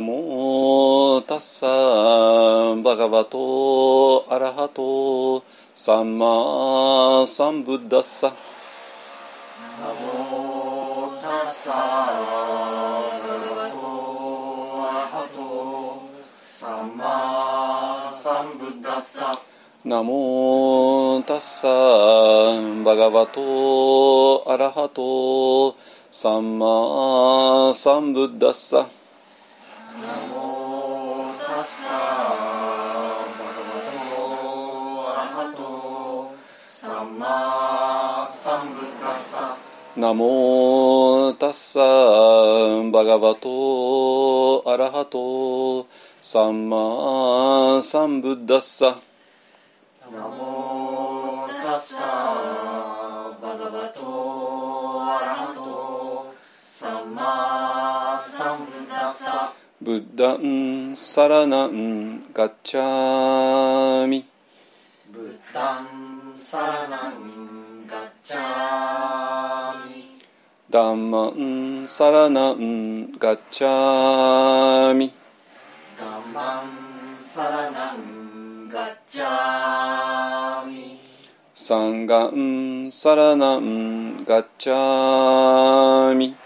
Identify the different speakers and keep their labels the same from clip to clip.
Speaker 1: ナモタッサーバガバトアラハトサンマサンブッダッサ
Speaker 2: ナモタッサバガバトアラハトサンマサンブッダッサ
Speaker 1: ナモタッサーバガバトアラハトサンマサンブッダッサ
Speaker 2: ナモタッサ
Speaker 1: ーバガバトアラハトサンマサンブッダッサ
Speaker 2: ナモタッサバガバトアラハトサンマサンブッダッサ
Speaker 1: ブッダンサラナンガッチャーミ
Speaker 2: ブッダンサラナンガッチャーミ
Speaker 1: ダンマンサラナンガッチャーミ。
Speaker 2: ダンマンサラナンガッチャーミ。
Speaker 1: サンガンサラナンガッチャーミ。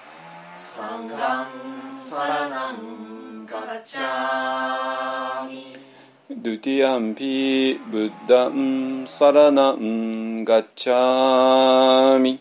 Speaker 2: サンガンサラナンガッチャーミ。
Speaker 1: ドゥティアンピブッダンサラナンガッチャーミ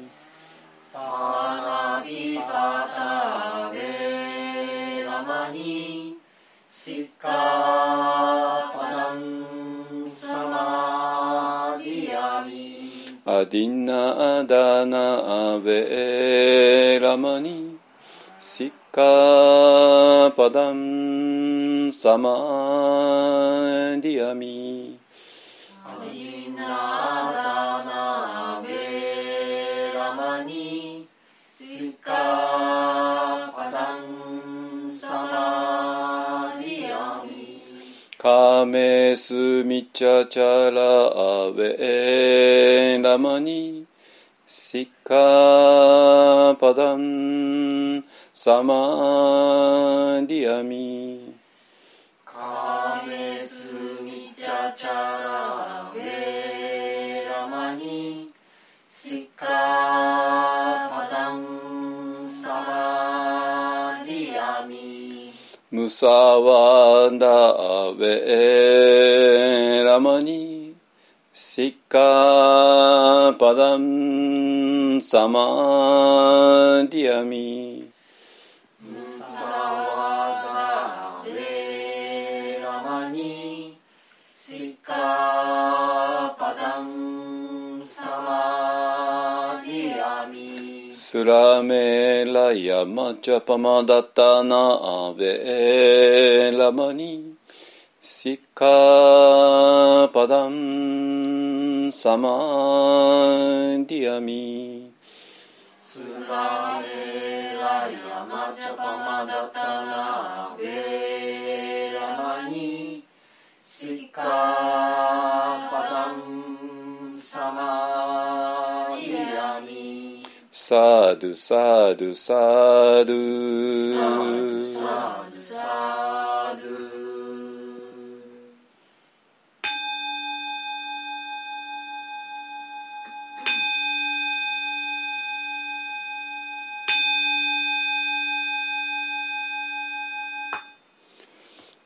Speaker 1: マンサラナンガッチカメスミチャチャラアベラマニシッカパダンサマムサワダベラマニシッカパダンサマディアミ
Speaker 2: ムサワダベラマニシカパダンサマディアミ
Speaker 1: スラメラヤマチャパマダタナベラマニシカパダンサマディアミ
Speaker 2: スラメラヤマチャパマダタナベラマニシカ
Speaker 1: サドゥサドサド
Speaker 2: サドサドサド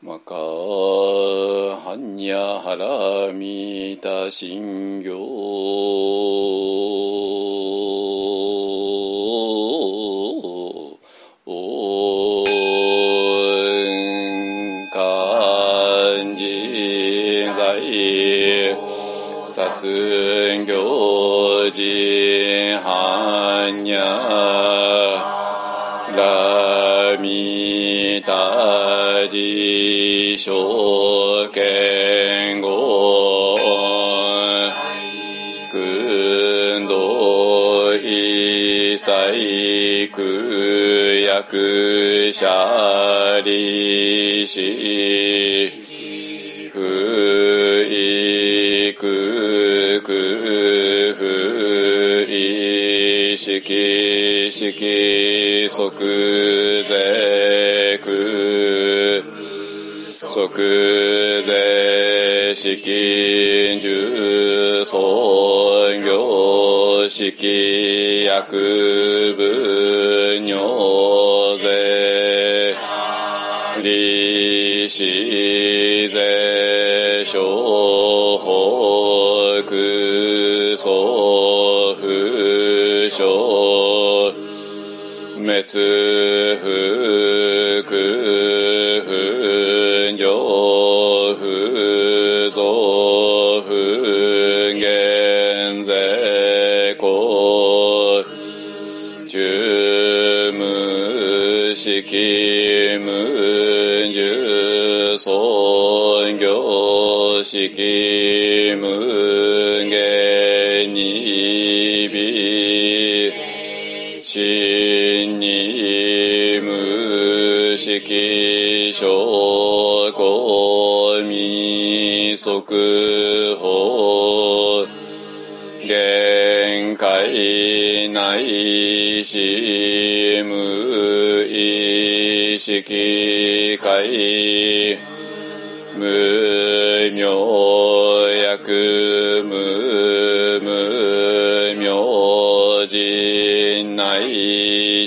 Speaker 1: マカハニャハラミタシンギョ殺行事ハンニャラミタジ証券語軍道一切苦役者利子意識識即税空即税式重尊業式薬部尿税。利子税小法空祖不詳滅福不上不増不減税公中無式無重尊業式無限に微真に無識証拠未速報限界内し無意識界無明薬無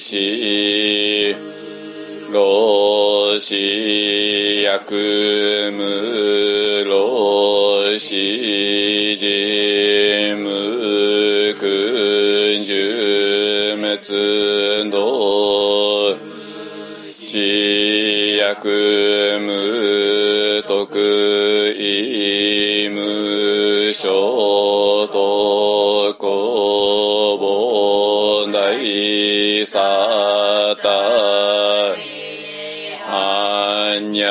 Speaker 1: し老子薬無老子人無君十滅道知薬無徳意無所。大サタアンニャ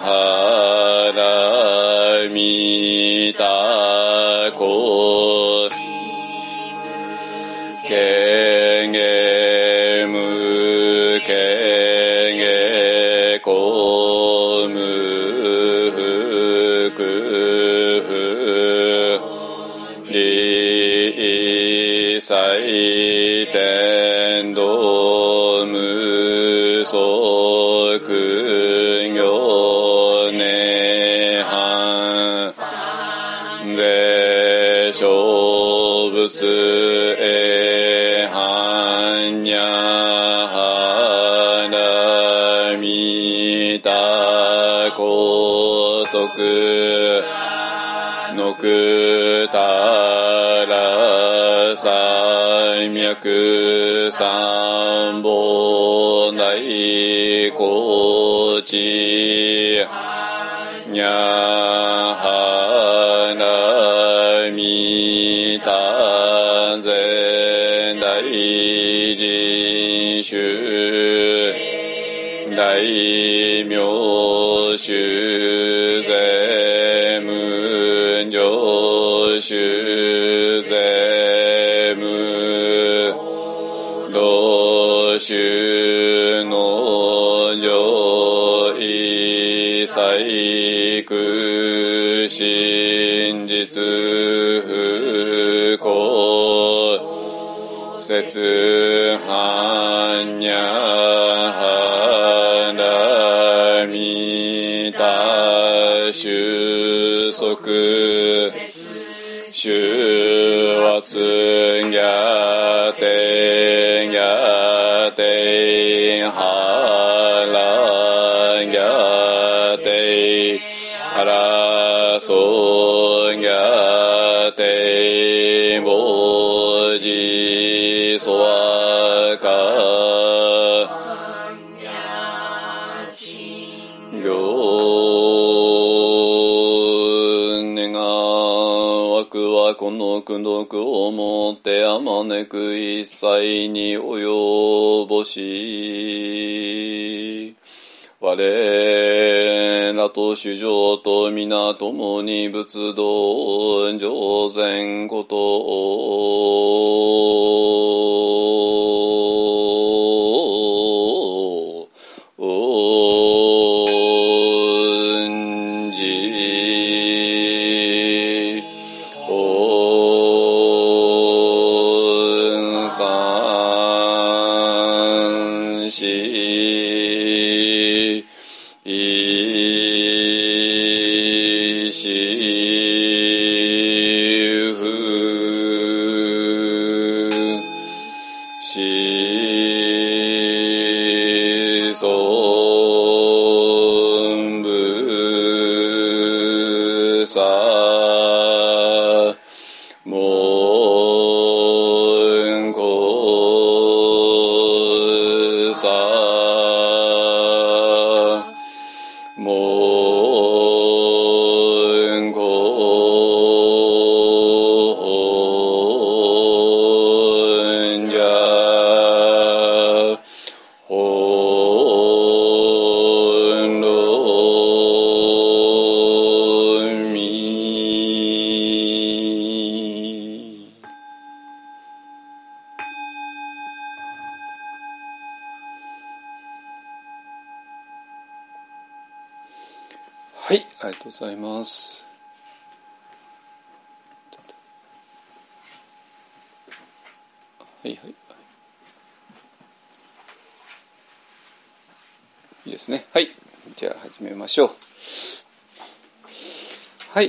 Speaker 1: ハラミタコケリサイテンドムソクギョネハンで小仏へはんにゃはなみたことくのくたら三脈三本大高知にゃはなみたぜ大人衆大名衆税無上衆税同衆の上位細工真実不幸節はにゃはらみた収束終圧ギこの苦毒をもってあまねく一切に及ぼし我らと主情と皆共に仏道上善こと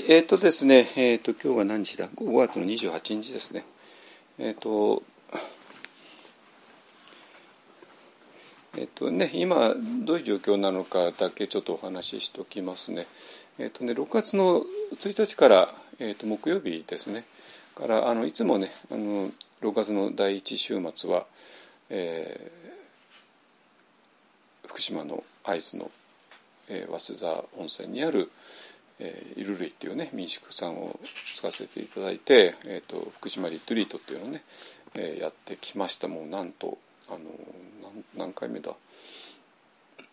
Speaker 1: えっ、とですね、えっ、と、今日が何日だ ?5 月の28日ですね。えっ、と、えっとね、今どういう状況なのかだけちょっとお話ししておきますね。えっとね6月の1日から、えっと木曜日ですねからあのいつもねあの6月の第1週末は、えー福島の会津の、えー早稲田温泉にある、えー、イルルイっていうね民宿さんを使わせていただいて、えー、と福島リトリートっていうのをね、えーやってきました。もうなんとあの何何回目だ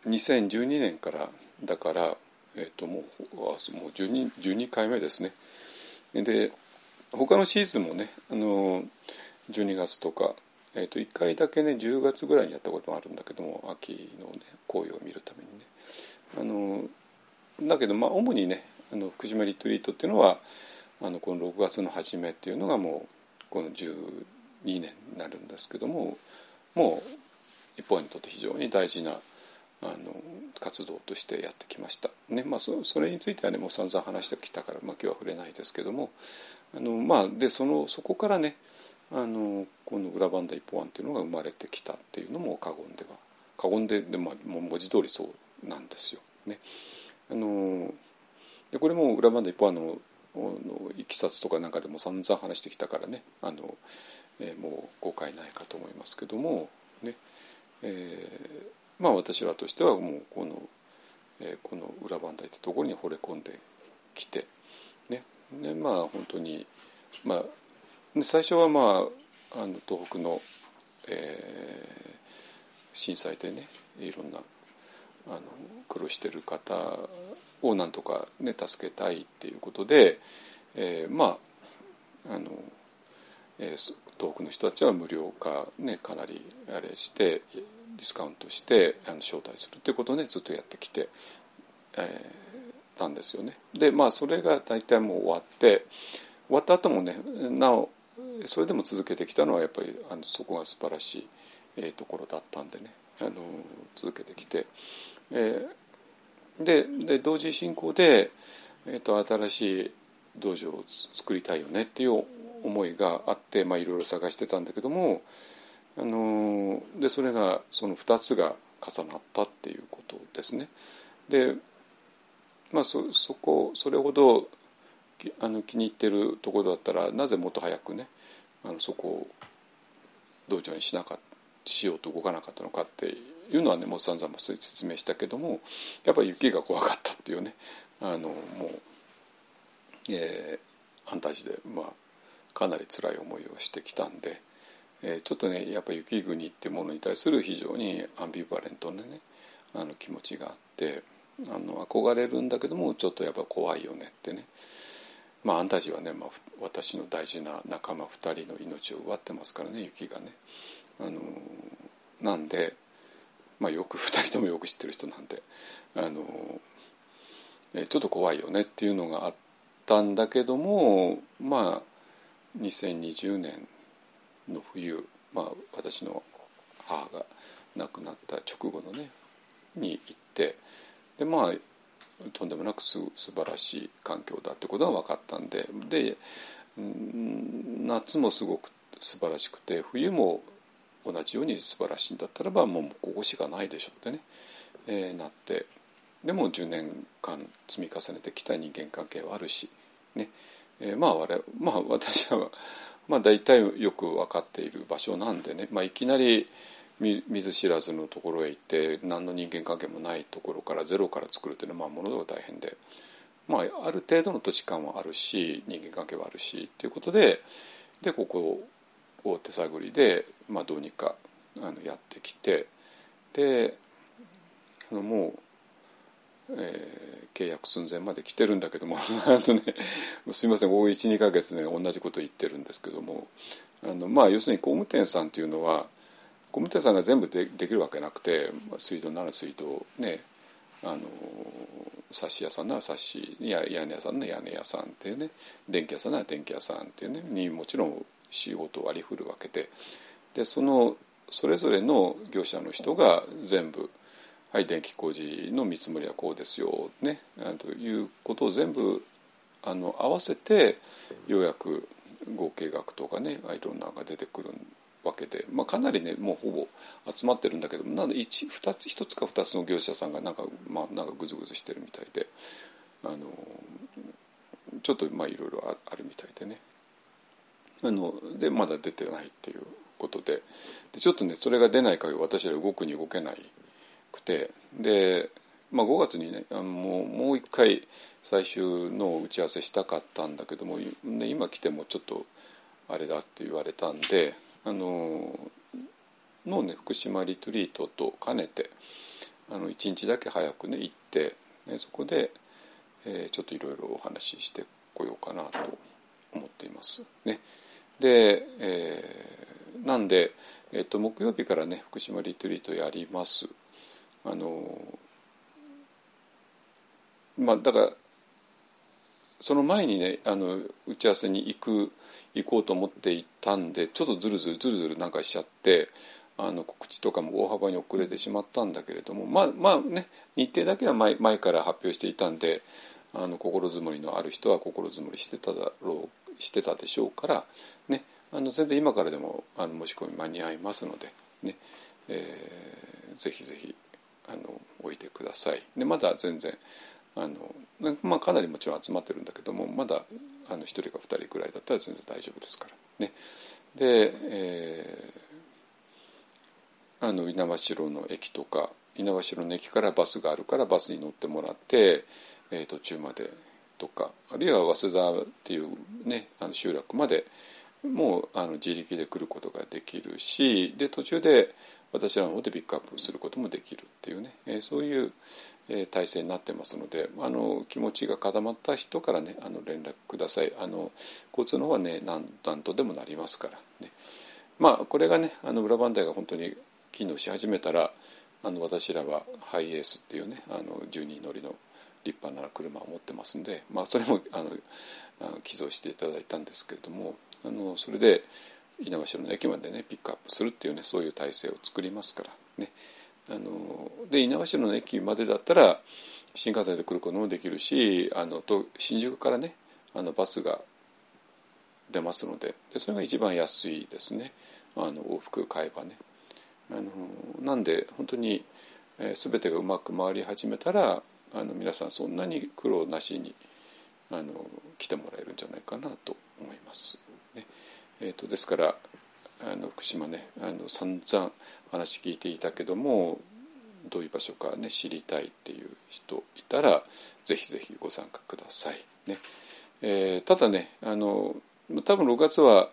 Speaker 1: ？2012年からだから、えー、ともうもう 12, 12回目ですね。で他のシーズンもねあの12月とか、えー、と1回だけね10月ぐらいにやったこともあるんだけども秋のね紅葉を見るためにね。あのだけどまあ主にねあの福島リトリートっていうのはあのこの6月の初めっていうのがもうこの12年になるんですけどももう一方にとって非常に大事なあの活動としてやってきました。ねまあ、そそれについてはねもう散々話してきたから、まあ、今日は触れないですけどもあの、まあ、でそのそこからねあのこの裏バンダ一方案っていうのが生まれてきたっていうのも過言では過言でで、まあ、もう文字通りそうなんですよ。ね、あのでこれも裏バンダ一方案ののいきさつとかなんかでも散々話してきたからねあの、えーもう誤解ないかと思いますけどもねえーまあ私らとしてはもうこの、えーこの裏磐梯ってところに惚れ込んできてねでまあ本当にまあ最初はまああの東北の、えー震災でねいろんなあの苦労してる方をなんとかね助けたいっていうことで、えーまああの、えーそ東北の人たちは無料化ねかなりあれしてディスカウントしてあの招待するっていうことをねずっとやってきて、えーたんですよね。でまあそれが大体もう終わって終わった後もねなおそれでも続けてきたのはやっぱりあのそこが素晴らしい、えー、ところだったんでねあの続けてきて、えー、でで同時進行で、えーと、新しい道場を作りたいよねっていう思いがあってまあいろいろ探してたんだけどもあのでそれがその2つが重なったっていうことですね。でまあそそこそれほどあの気に入ってるところだったらなぜもっと早くねあのそこを道場にしなかったしようと動かなかったのかっていうのはねもう散々説明したけどもやっぱり雪が怖かったっていうねあのもう、えー、反対地で、まあ、かなり辛い思いをしてきたんで、えー、ちょっとねやっぱ雪国っていうものに対する非常にアンビバレントなねあの気持ちがあってあの憧れるんだけどもちょっとやっぱ怖いよねってね。まあ、アンタジはね、まあ、私の大事な仲間2人の命を奪ってますからね雪がね。あのなんで、まあ、よく 2人ともよく知ってる人なんであのちょっと怖いよねっていうのがあったんだけどもまあ2020年の冬、まあ、私の母が亡くなった直後のねに行ってでまあとんでもなくす素晴らしい環境だってことが分かったんでで夏もすごく素晴らしくて冬も同じように素晴らしいんだったらばもうここしかないでしょうってね、えー、なってでも10年間積み重ねてきた人間関係はあるし、ねえー、まあ我まあ私は、まあ、大体よく分かっている場所なんでね、まあ、いきなり見ず知らずのところへ行って何の人間関係もないところからゼロから作るというのはまあものすごく大変で、まあ、ある程度の土地感はあるし人間関係はあるしということででここを手探りで、まあ、どうにかあのやってきてであのもう、えー、契約寸前まで来てるんだけども あの、ね、すいませんここ12か月ね同じこと言ってるんですけどもあの、まあ、要するに工務店さんっていうのは工務店さんが全部でできるわけなくて水道なら水道ねあの冊子屋さんなら冊子や屋根屋さんなら屋根屋さんっていうね電気屋さんなら電気屋さんっていうねにもちろん仕事を割り振るわけででそのそれぞれの業者の人が全部「はい電気工事の見積もりはこうですよ」ねということを全部あの合わせてようやく合計額とかねいろんなのが出てくるわけで、まあ、かなりねもうほぼ集まってるんだけどなんで 1, 2つ1つか2つの業者さんがなんか,、まあ、なんかグズグズしてるみたいであのちょっとまあいろいろあるみたいでね。あのでまだ出てないっていうことで。でちょっとねそれが出ない限り私ら動くに動けないくて。で、まあ、5月にねもうもう一回最終の打ち合わせしたかったんだけども、ね、今来てもちょっとあれだって言われたんであののね福島リトリートと兼ねてあの1日だけ早くね行って、ね、そこで、えー、ちょっといろいろお話ししてこようかなと思っています。ね、で、えー、なんで、えーと、木曜日からね福島リトリートやります。あのまあだからその前にねあの打ち合わせに行く行こうと思っていたんでちょっとずるずるずるずるなんかしちゃってあの告知とかも大幅に遅れてしまったんだけれどもまあまあね日程だけは前前から発表していたんであの心づもりのある人は心づもりしてただろうしてたでしょうからねあの全然今からでもあの申し込み間に合いますのでね、えー、ぜひぜひあの置いてください。でまだ全然あの、まあ、かなりもちろん集まってるんだけどもまだあの1人か2人ぐらいだったら全然大丈夫ですからね。で、えー、あの猪苗代の駅とか猪苗代の駅からバスがあるからバスに乗ってもらって、えー、途中までとかあるいは早稲沢っていう、ね、あの集落までもうあの自力で来ることができるしで途中で私らの方でピックアップすることもできるっていうね、えー、そういう、え体制になってますのであの気持ちが固まった人からねあの連絡ください。あの交通の方はね何何とでもなりますからね。まあこれがねあの裏番台が本当に機能し始めたらあの私らはハイエースっていうねあの10人乗りの立派な車を持ってますんで、まあ、それも あの寄贈していただいたんですけれどもあのそれで猪苗代の駅までねピックアップするっていうねそういう体制を作りますからね。あので猪苗代の駅までだったら新幹線で来ることもできるしあのと新宿からねあのバスが出ますのででそれが一番安いですね。あの往復買えばね。あのなんで本当に、えー、全てがうまく回り始めたらあの皆さんそんなに苦労なしにあの来てもらえるんじゃないかなと思います。ねえーと、ですからあの福島ねあの散々話聞いていたけどもどういう場所かね知りたいっていう人いたらぜひぜひご参加ください。ねえー、ただねあの多分6月は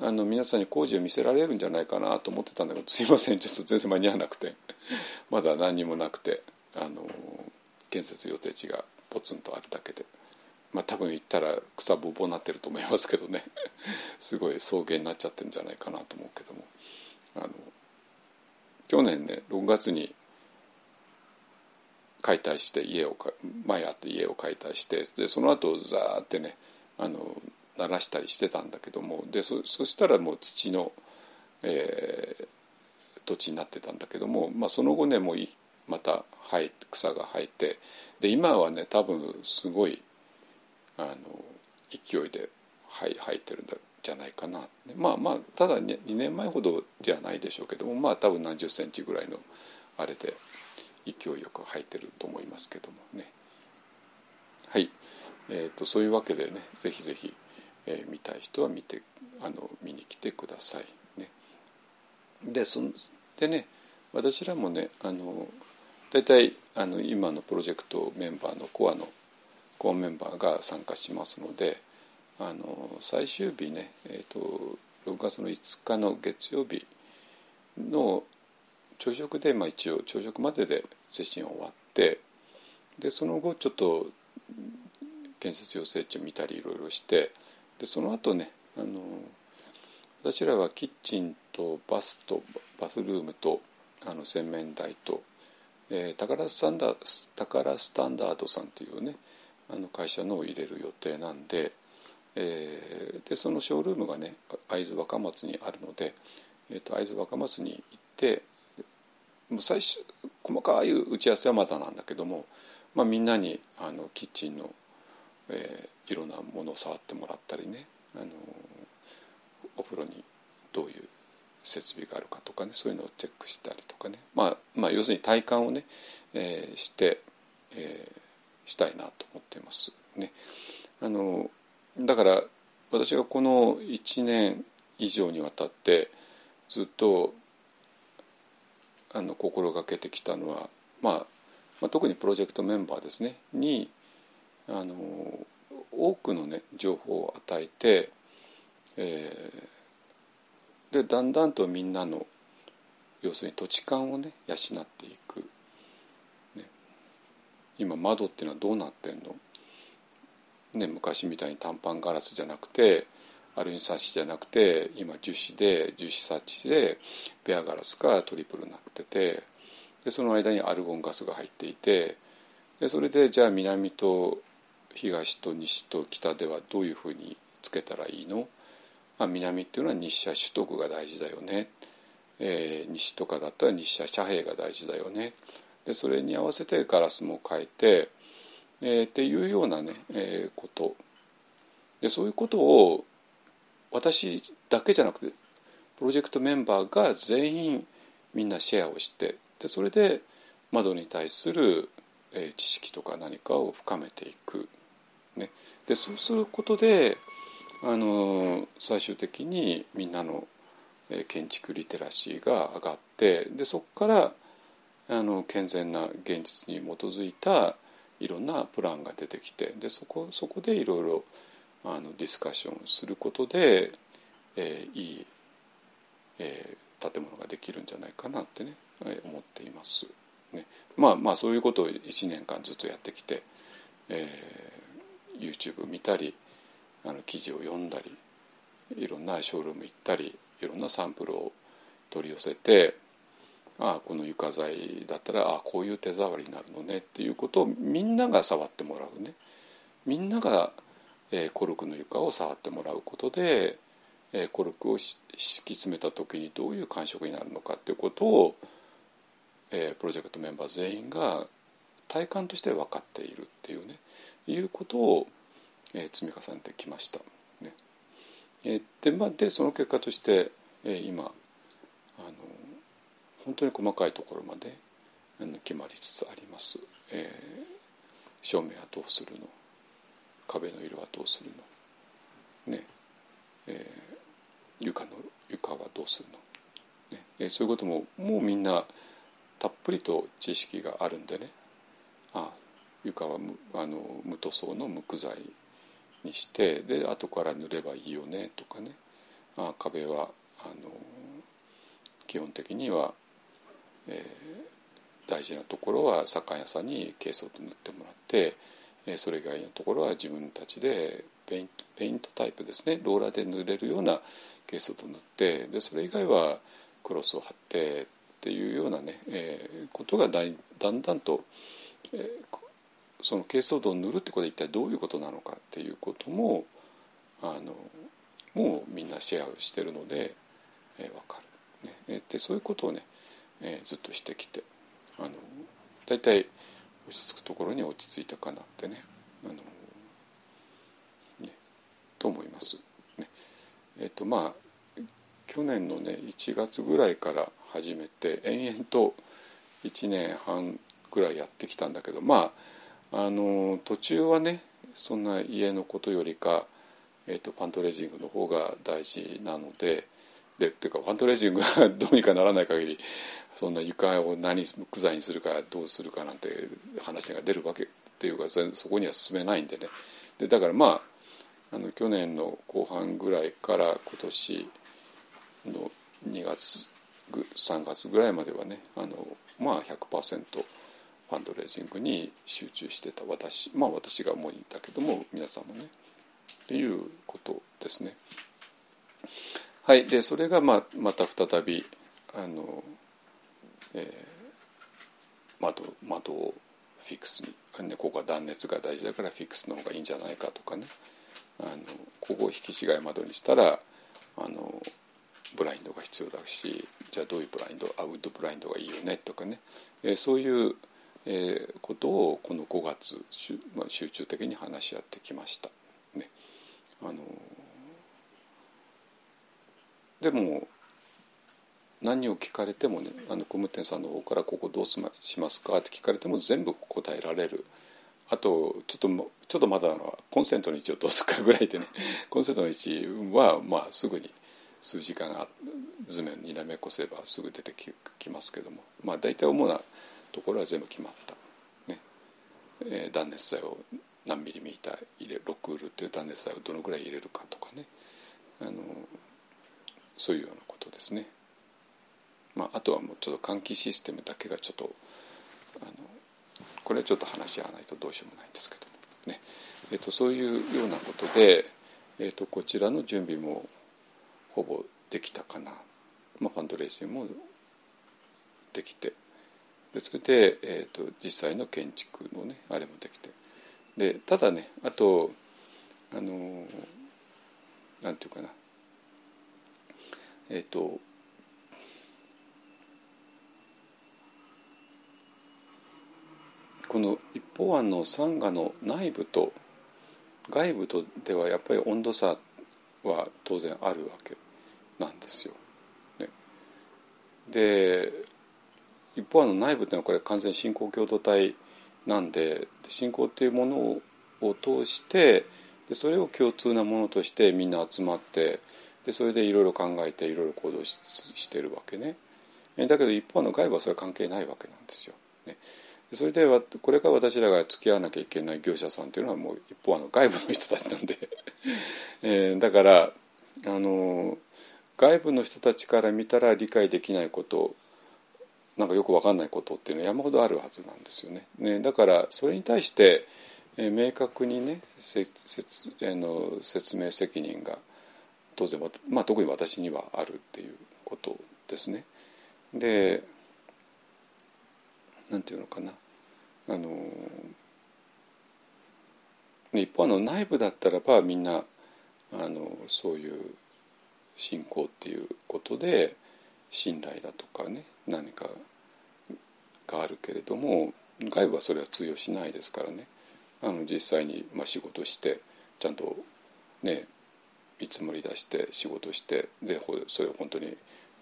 Speaker 1: あの皆さんに工事を見せられるんじゃないかなと思ってたんだけどすいませんちょっと全然間に合わなくてまだ何にもなくてあの建設予定地がポツンとあるだけで。まあ多分行ったら草ぼぼになってると思いますけどね。すごい草原になっちゃってるんじゃないかなと思うけども。あの去年ね6月に解体して家を前あって家を解体してでその後ザーってねあの鳴らしたりしてたんだけども。でそしたらもう土の、えー、土地になってたんだけども、まあ、その後ねもうまた生え草が生えてで今はね多分すごいあの勢いで生えてるんじゃないかなまあまあただ 2, 年前ほどではないでしょうけどもまあ多分何十センチぐらいのあれで勢いよく生えてると思いますけどもね。はい、えーと、そういうわけでねぜひぜひ、えー、見たい人は見てあの見に来てくださいね。でそでね私らもねあの大体あの今のプロジェクトメンバーのコアのコアメンバーが参加しますのであの最終日ね、えーと、6月の5日の月曜日の朝食で、まあ、一応朝食までで接近終わってでその後ちょっと建設要請地を見たりいろいろしてでその後ねあの私らはキッチンとバスとバスルームとあの洗面台と、えー、タカラスタンダタカラスタンダードさんというねあの会社のを入れる予定なんで,、えー、でそのショールームがね会津若松にあるので、えーと、会津若松に行ってもう最初細かい打ち合わせはまだなんだけども、まあ、みんなにあのキッチンの、えー、いろんなものを触ってもらったりねあのお風呂にどういう設備があるかとかねそういうのをチェックしたりとかね、まあ、まあ要するに体感をね、えー、して、えー、したいなと思っています。ね、あのだから私がこの1年以上にわたってずっとあの心がけてきたのは、まあ、まあ特にプロジェクトメンバーですねにあの多くのね情報を与えて、えー、でだんだんとみんなの要するに土地勘をね養っていく。ね。今窓っていうのはどうなってんの、ね、昔みたいに短パンガラスじゃなくてアルミサッシじゃなくて今樹脂で樹脂サッチでペアガラスかトリプルになっててでその間にアルゴンガスが入っていてでそれでじゃあ南と東と西と北ではどういうふうにつけたらいいの、まあ、南っていうのは日射取得が大事だよね、えー、西とかだったら日射遮蔽が大事だよね。でそれに合わせてガラスも変えて、えー、っていうようなね、えー、こと。でそういうことを私だけじゃなくてプロジェクトメンバーが全員みんなシェアをしてでそれで窓に対する、えー、知識とか何かを深めていく。ね、でそうすることであの最終的にみんなの、建築リテラシーが上がってでそこからあの健全な現実に基づいたいろんなプランが出てきてでそこそこでいろいろあのディスカッションすることで、えー、いい、えー、建物ができるんじゃないかなってね、えー、思っています。ね、まあまあそういうことを1年間ずっとやってきて、えー、YouTube 見たりあの記事を読んだりいろんなショールーム行ったりいろんなサンプルを取り寄せてああこの床材だったらああこういう手触りになるのねっていうことをみんなが触ってもらうね。みんなが、えー、コルクの床を触ってもらうことで、えー、コルクを敷き詰めた時にどういう感触になるのかっていうことを、えー、プロジェクトメンバー全員が体感として分かっているっていうね。いうことを、え、積み重ねてきました。ね。え、でまあ、でその結果として、え、今あの本当に細かいところまで決まりつつあります。えー、照明はどうするの？壁の色はどうするの？ね。えー、床の床はどうするの、ね。えー、そういうことももうみんなたっぷりと知識があるんでね。あ床はあの無塗装の無垢材にしてで後から塗ればいいよねとかね。あ壁はあの基本的には、えー、大事なところは左官屋さんに珪藻土塗ってもらって、えー、それ以外のところは自分たちでペイントペイントタイプですね。ローラーで塗れるようなケースを塗ってでそれ以外はクロスを貼ってっていうようなね、えー、ことがだだんだんと、えー、そのケースを塗るってことは一体どういうことなのかっていうこともあのもうみんなシェアをしてるので、えー、分かる、ね、でそういうことをね、えー、ずっとしてきてあの大体落ち着くところに落ち着いたかなってねあのと思います。ね、えっ、とまあ去年のね1月ぐらいから始めて延々と1年半ぐらいやってきたんだけどまああの途中はねそんな家のことよりか、えーと、パントレージングの方が大事なのででっていうかパントレージングがどうにかならない限りそんな床を何木材にするかどうするかなんて話が出るわけっていうかそこには進めないんでね。でだからまああの去年の後半ぐらいから今年の2月3月ぐらいまではねあのまあ100%ァンドレイジングに集中してた私まあ私が主にいたけども皆さんもね。っていうことですね。はい。でそれがまあまた再びあの、えー、窓窓をフィックスに、ね、ここは断熱が大事だからフィックスの方がいいんじゃないかとかね。あのここを引き違い窓にしたらあのブラインドが必要だしじゃあどういうブラインドあウッドブラインドがいいよねとかね、えー、そういう、えー、ことをこの5月、まあ、集中的に話し合ってきました。ね、あのでも何を聞かれてもねあの工務店さんの方から「ここどうしますか?」って聞かれても全部答えられる。あとちょっとちょっとまだコンセントの位置をどうするかぐらいでね コンセントの位置はまあすぐに数時間図面にらめっこすればすぐ出てきますけどもまあ大体主なところは全部決まった、ね。えー、断熱材を何ミリミーター入れロックウールっていう断熱材をどのぐらい入れるかとかね。あのそういうようなことですね。まあ、あとはもうちょっと換気システムだけがちょっとあのこれはちょっと話し合わないとどうしようもないんですけどね、えーと、そういうようなことで、えーと、こちらの準備もほぼできたかな、まあ、ファンドレーシングもできてでそれで、えーと、実際の建築のねあれもできて。でただねあとあのなんていうかな。えっ、ー、とこの一方案のサンガの内部と外部とではやっぱり温度差は当然あるわけなんですよ。ね、で一方案の内部っていうのはこれ完全に信仰共同体なんで信仰っていうものを通してでそれを共通なものとしてみんな集まってでそれでいろいろ考えていろいろ行動ししてるわけね。だけど一方の外部はそれは関係ないわけなんですよ。ね、それでこれから私らが付き合わなきゃいけない業者さんというのはもう一方あの外部の人たちなんで えー、だからあの外部の人たちから見たら理解できないことなんかよく分かんないことっていうのは山ほどあるはずなんですよね。ねだからそれに対して、えー、明確にねせせえの説明責任が当然、まあ、特に私にはあるっていうことですね。でなんていうのかなあの一方の内部だったらばみんなあのそういう信仰っていうことで信頼だとかね何かがあるけれども外部はそれは通用しないですからねあの実際にまあ仕事してちゃんとね見積もり出して仕事してでそれを本当に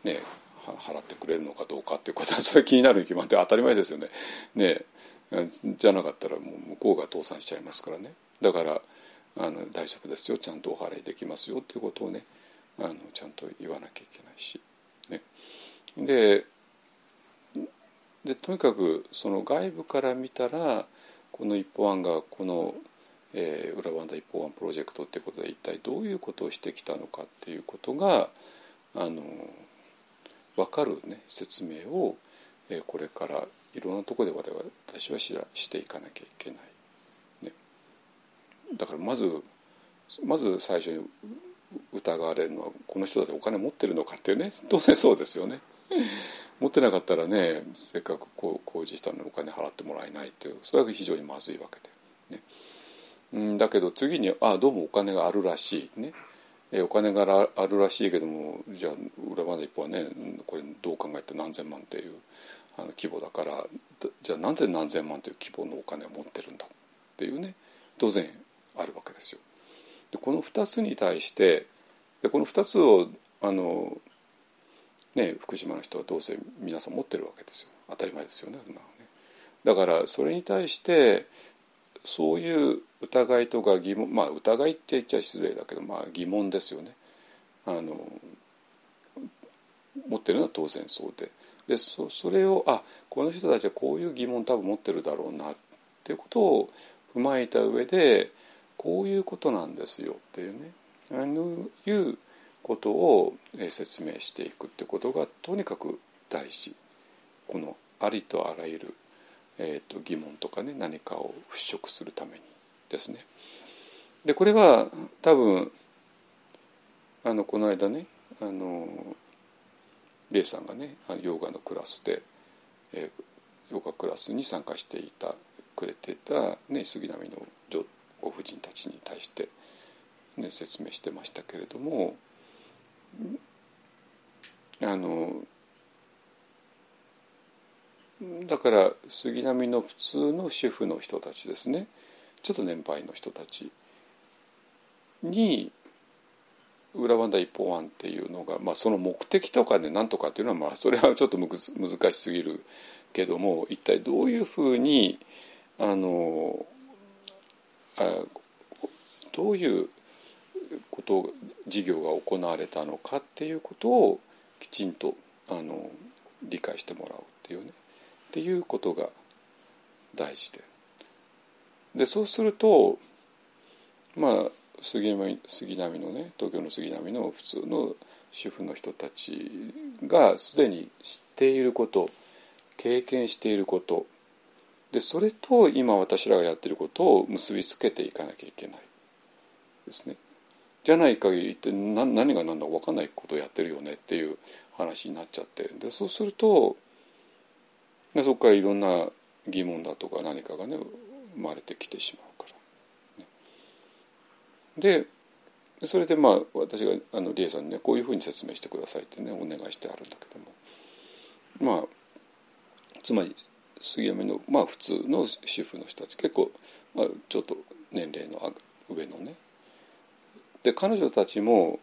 Speaker 1: ね払ってくれるのかどうかっていうことは それ気になるに決まって当たり前ですよね。ねじゃなかったらもう向こうが倒産しちゃいますからねだからあの大丈夫ですよちゃんとお払いできますよっていうことをねあのちゃんと言わなきゃいけないし。ね、ででとにかくその外部から見たらこの一方案がこの、えー、裏ワンダ一方案プロジェクトってことで一体どういうことをしてきたのかっていうことがあの分かる、ね、説明を、えー、これからいろんなところで我々私はしらしていかなきゃいけない。ね、だからまずまず最初に疑われるのはこの人だってお金持ってるのかっていうね。当然そうですよね。持ってなかったらねせっかくこう工事したのにお金払ってもらえないっていうそれは非常にまずいわけで、ね、うんだけど次にああどうもお金があるらしいね。えお金があるらしいけどもじゃあ裏まで一方はね。これどう考えて何千万っていうあの規模だからじゃあなぜ何千万という規模のお金を持ってるんだっていうね。当然あるわけですよ。でこの2つに対してでこの2つをあの、ね、福島の人はどうせ皆さん持ってるわけですよ当たり前ですよねね。だからそれに対してそういう疑いとか疑問まあ疑いって言っちゃ失礼だけど、まあ、疑問ですよね。あの持ってるのは当然そうででそそれをあこの人たちはこういう疑問多分持ってるだろうなっていうことを踏まえた上でこういうことなんですよっていうねあのいうことを説明していくってことがとにかく大事このありとあらゆる、えーと、疑問とかね何かを払拭するためにですね。でこれは多分あのこの間ねあのレイさんがねヨガのクラスで、えー、ヨガクラスに参加していたくれてた、ね、杉並のご婦人たちに対して、ね、説明してましたけれどもあのだから杉並の普通の主婦の人たちですね。ちょっと年配の人たちに裏番台一本案っていうのが、まあ、その目的とかね何とかっていうのは、まあ、それはちょっと難しすぎるけども一体どういうふうにあのあどういうこと事業が行われたのかっていうことをきちんとあの理解してもらうっていうね。っていうことが大事で。でそうするとまあ杉並杉並のね東京の杉並の普通の主婦の人たちがすでに知っていること経験していることでそれと今私らがやってることを結びつけていかなきゃいけないですね。じゃない限りって何が何だか分かんないことをやってるよねっていう話になっちゃってでそうするとでそこからいろんな疑問だとか何かがね生まれてきてしまうから。でそれでまあ私があの理恵さんにねこういうふうに説明してくださいってねお願いしてあるんだけどもまあつまり杉山のまあ普通の主婦の人たち結構、まあ、ちょっと年齢の上のね。で彼女たちも、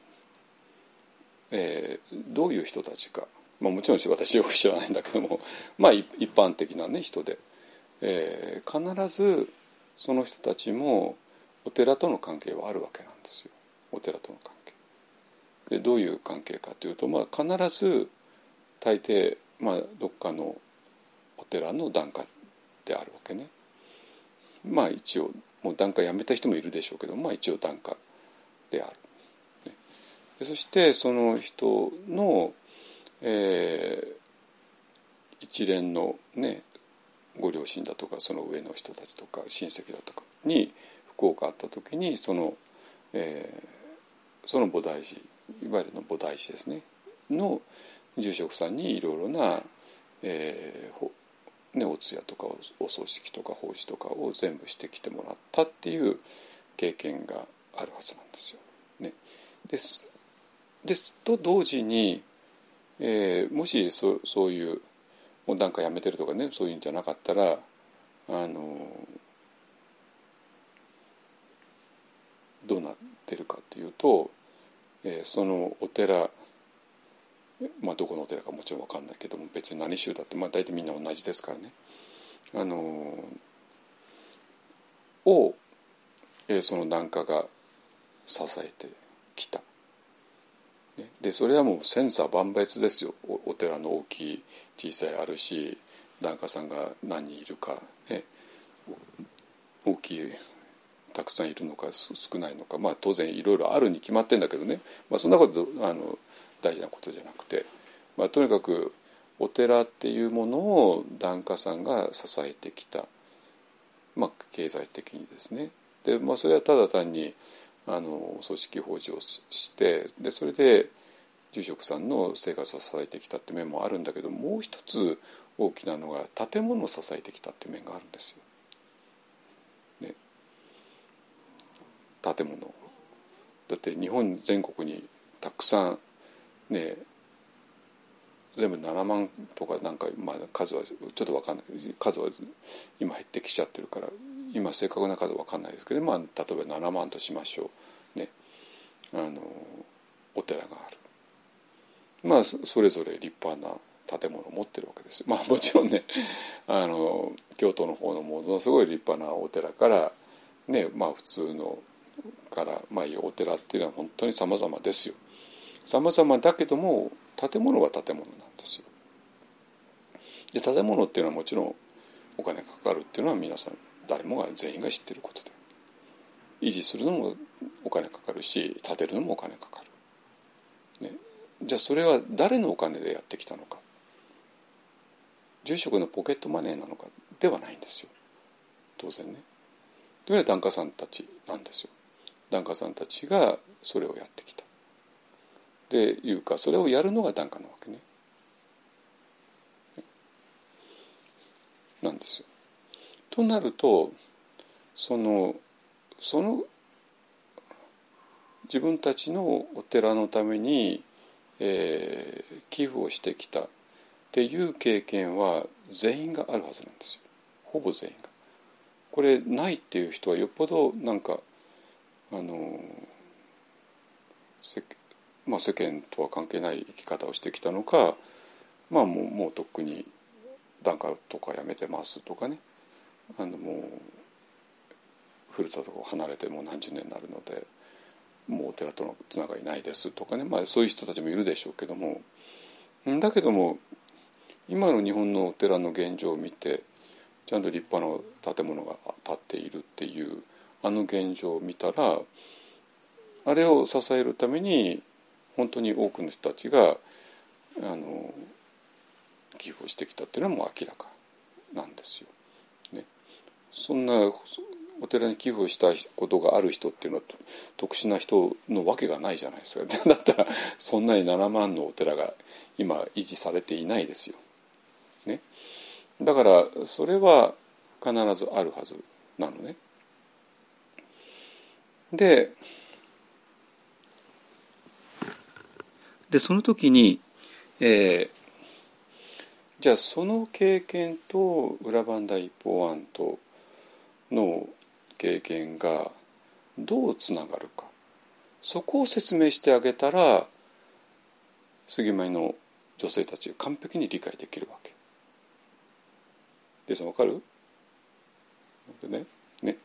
Speaker 1: えー、どういう人たちか、まあ、もちろん私よく知らないんだけども、まあ、一般的な、ね、人で、えー、必ずその人たちもお寺との関係はあるわけなんですよ。お寺との関係。でどういう関係かというと、まあ、必ず大抵、まあ、どっかの寺の檀家であるわけね。まあ一応もう檀家辞めた人もいるでしょうけどまあ一応檀家である。ね、そしてその人の、えー、一連のねご両親だとかその上の人たちとか親戚だとかに不幸があった時にその、えー、その菩提寺いわゆるの菩提寺ですねの住職さんにいろいろな、えーね、お通夜とかお葬式とか法事とかを全部してきてもらったっていう経験があるはずなんですよ。ね、ですですと同時に、えー、もしそそういうもうなんかやめてるとかねそういうんじゃなかったらあのどうなってるかというと、えー、そのお寺まあどこのお寺かもちろん分かんないけども別に何宗だって、まあ、大体みんな同じですからね。あのを、えー、その檀家が支えてきた。でそれはもう千差万別ですよ。お寺の大きい小さいあるし檀家さんが何人いるか、ね、大きいたくさんいるのか少ないのか。まあ当然いろいろあるに決まってんだけどね、まあ、そんなことあの大事なことじゃなくて、まあ、とにかくお寺っていうものを檀家さんが支えてきた、まあ、経済的にですね。でまあ、それはただ単にあの組織法事をしてでそれで住職さんの生活を支えてきたって面もあるんだけどもう一つ大きなのが建物を支えてきたって面があるんですよ。ね、建物だって日本全国にたくさんね全部7万とかなんか、まあ、数はちょっと分かんない。数は今減ってきちゃってるから今正確な数は分かんないですけど、まあ、例えば7万としましょう。ね。あのお寺がある。まあそれぞれ立派な建物を持ってるわけですまあもちろんね あの京都の方のものすごい立派なお寺からねまあ普通のからまあいいお寺っていうのは本当に様々ですよ。様々だけども建物は建物なんですよ。で建物っていうのはもちろんお金かかるっていうのは皆さん誰もが全員が知ってることで。維持するのもお金かかるし建てるのもお金かかる、ね、じゃあそれは誰のお金でやってきたのか。住職のポケットマネーなのか。ではないんですよ。当然ね。というのは檀家さんたちなんですよ。檀家さんたちがそれをやってきた。でいうかそれをやるのが檀家なわけね。なんですよ。となるとそのその自分たちのお寺のために、えー、寄付をしてきたっていう経験は全員があるはずなんですよほぼ全員が。これないっていう人はよっぽどなんかあの,、まあ、世間とは関係ない生き方をしてきたのかまあもうもうとっくに檀家とかやめてますとかね。あのもうふるさとを離れてもう何十年になるのでもうお寺とのつながりないですとかね、まあ、そういう人たちもいるでしょうけども。だけども今の日本のお寺の現状を見てちゃんと立派な建物が建っているっていうあの現状を見たらあれを支えるために本当に多くの人たちがあの寄付をしてきたっていうのはもう明らかなんですよ。ね、そんなお寺に寄付をしたことがある人っていうのは特殊な人のわけがないじゃないですか だったらそんなに7万のお寺が今維持されていないですよ。ね、だからそれは必ずあるはずなのね。ででその時に、えー、じゃあその経験と裏番台一方案との経験がどうつながるかそこを説明してあげたら杉舞の女性たちが完璧に理解できるわけ。レイさんわかる？ねね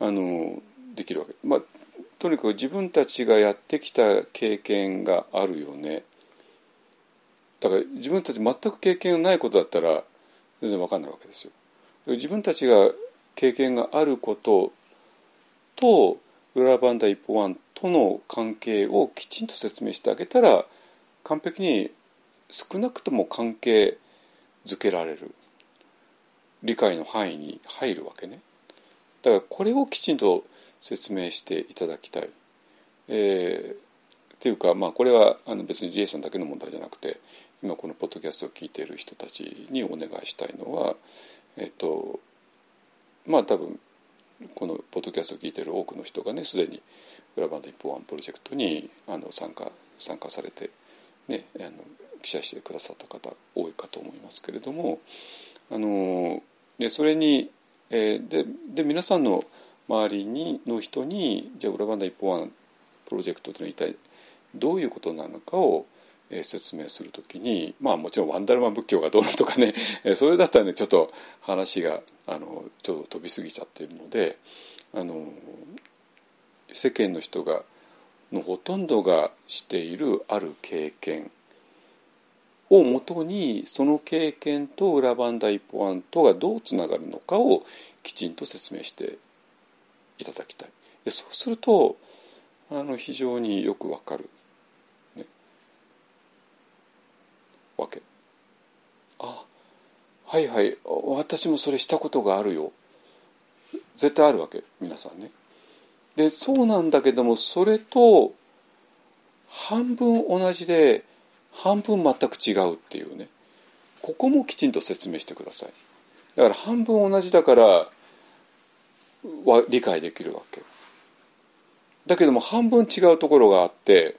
Speaker 1: あのできるわけ。まあとにかく自分たちがやってきた経験があるよね。だから自分たち全く経験がないことだったら全然わかんないわけですよ。自分たちが経験があることと裏バンダ一方案との関係をきちんと説明してあげたら完璧に少なくとも関係づけられる理解の範囲に入るわけね。だからこれをきちんと説明していただきたい。えー、っていうか、まあ、これはあの別にリエさんだけの問題じゃなくて今このポッドキャストを聞いている人たちにお願いしたいのは、えっと、まあ多分このポッドキャストを聞いている多くの人がねすでに裏バンド一方案プロジェクトにあの参加参加されて、ね、あの記者してくださった方多いかと思いますけれどもあのでそれに、えー、でで皆さんの周りにの人にじゃあ裏バンダ一本案プロジェクトというのは一体どういうことなのかを説明するときにまあもちろんワンダルマン仏教がどうのとかね、それだったらねちょっと話があのちょっと飛びすぎちゃってるのであの世間の人がのほとんどがしているある経験をもとにその経験と裏番台一歩案とがどうつながるのかをきちんと説明していただきたい。そうするとあの非常によくわかる、ね、わけ。あはいはい。私もそれしたことがあるよ。絶対あるわけ。皆さんね。でそうなんだけどもそれと半分同じで半分全く違うっていうね。ここもきちんと説明してください。だから半分同じだからは理解できるわけだけども半分違うところがあって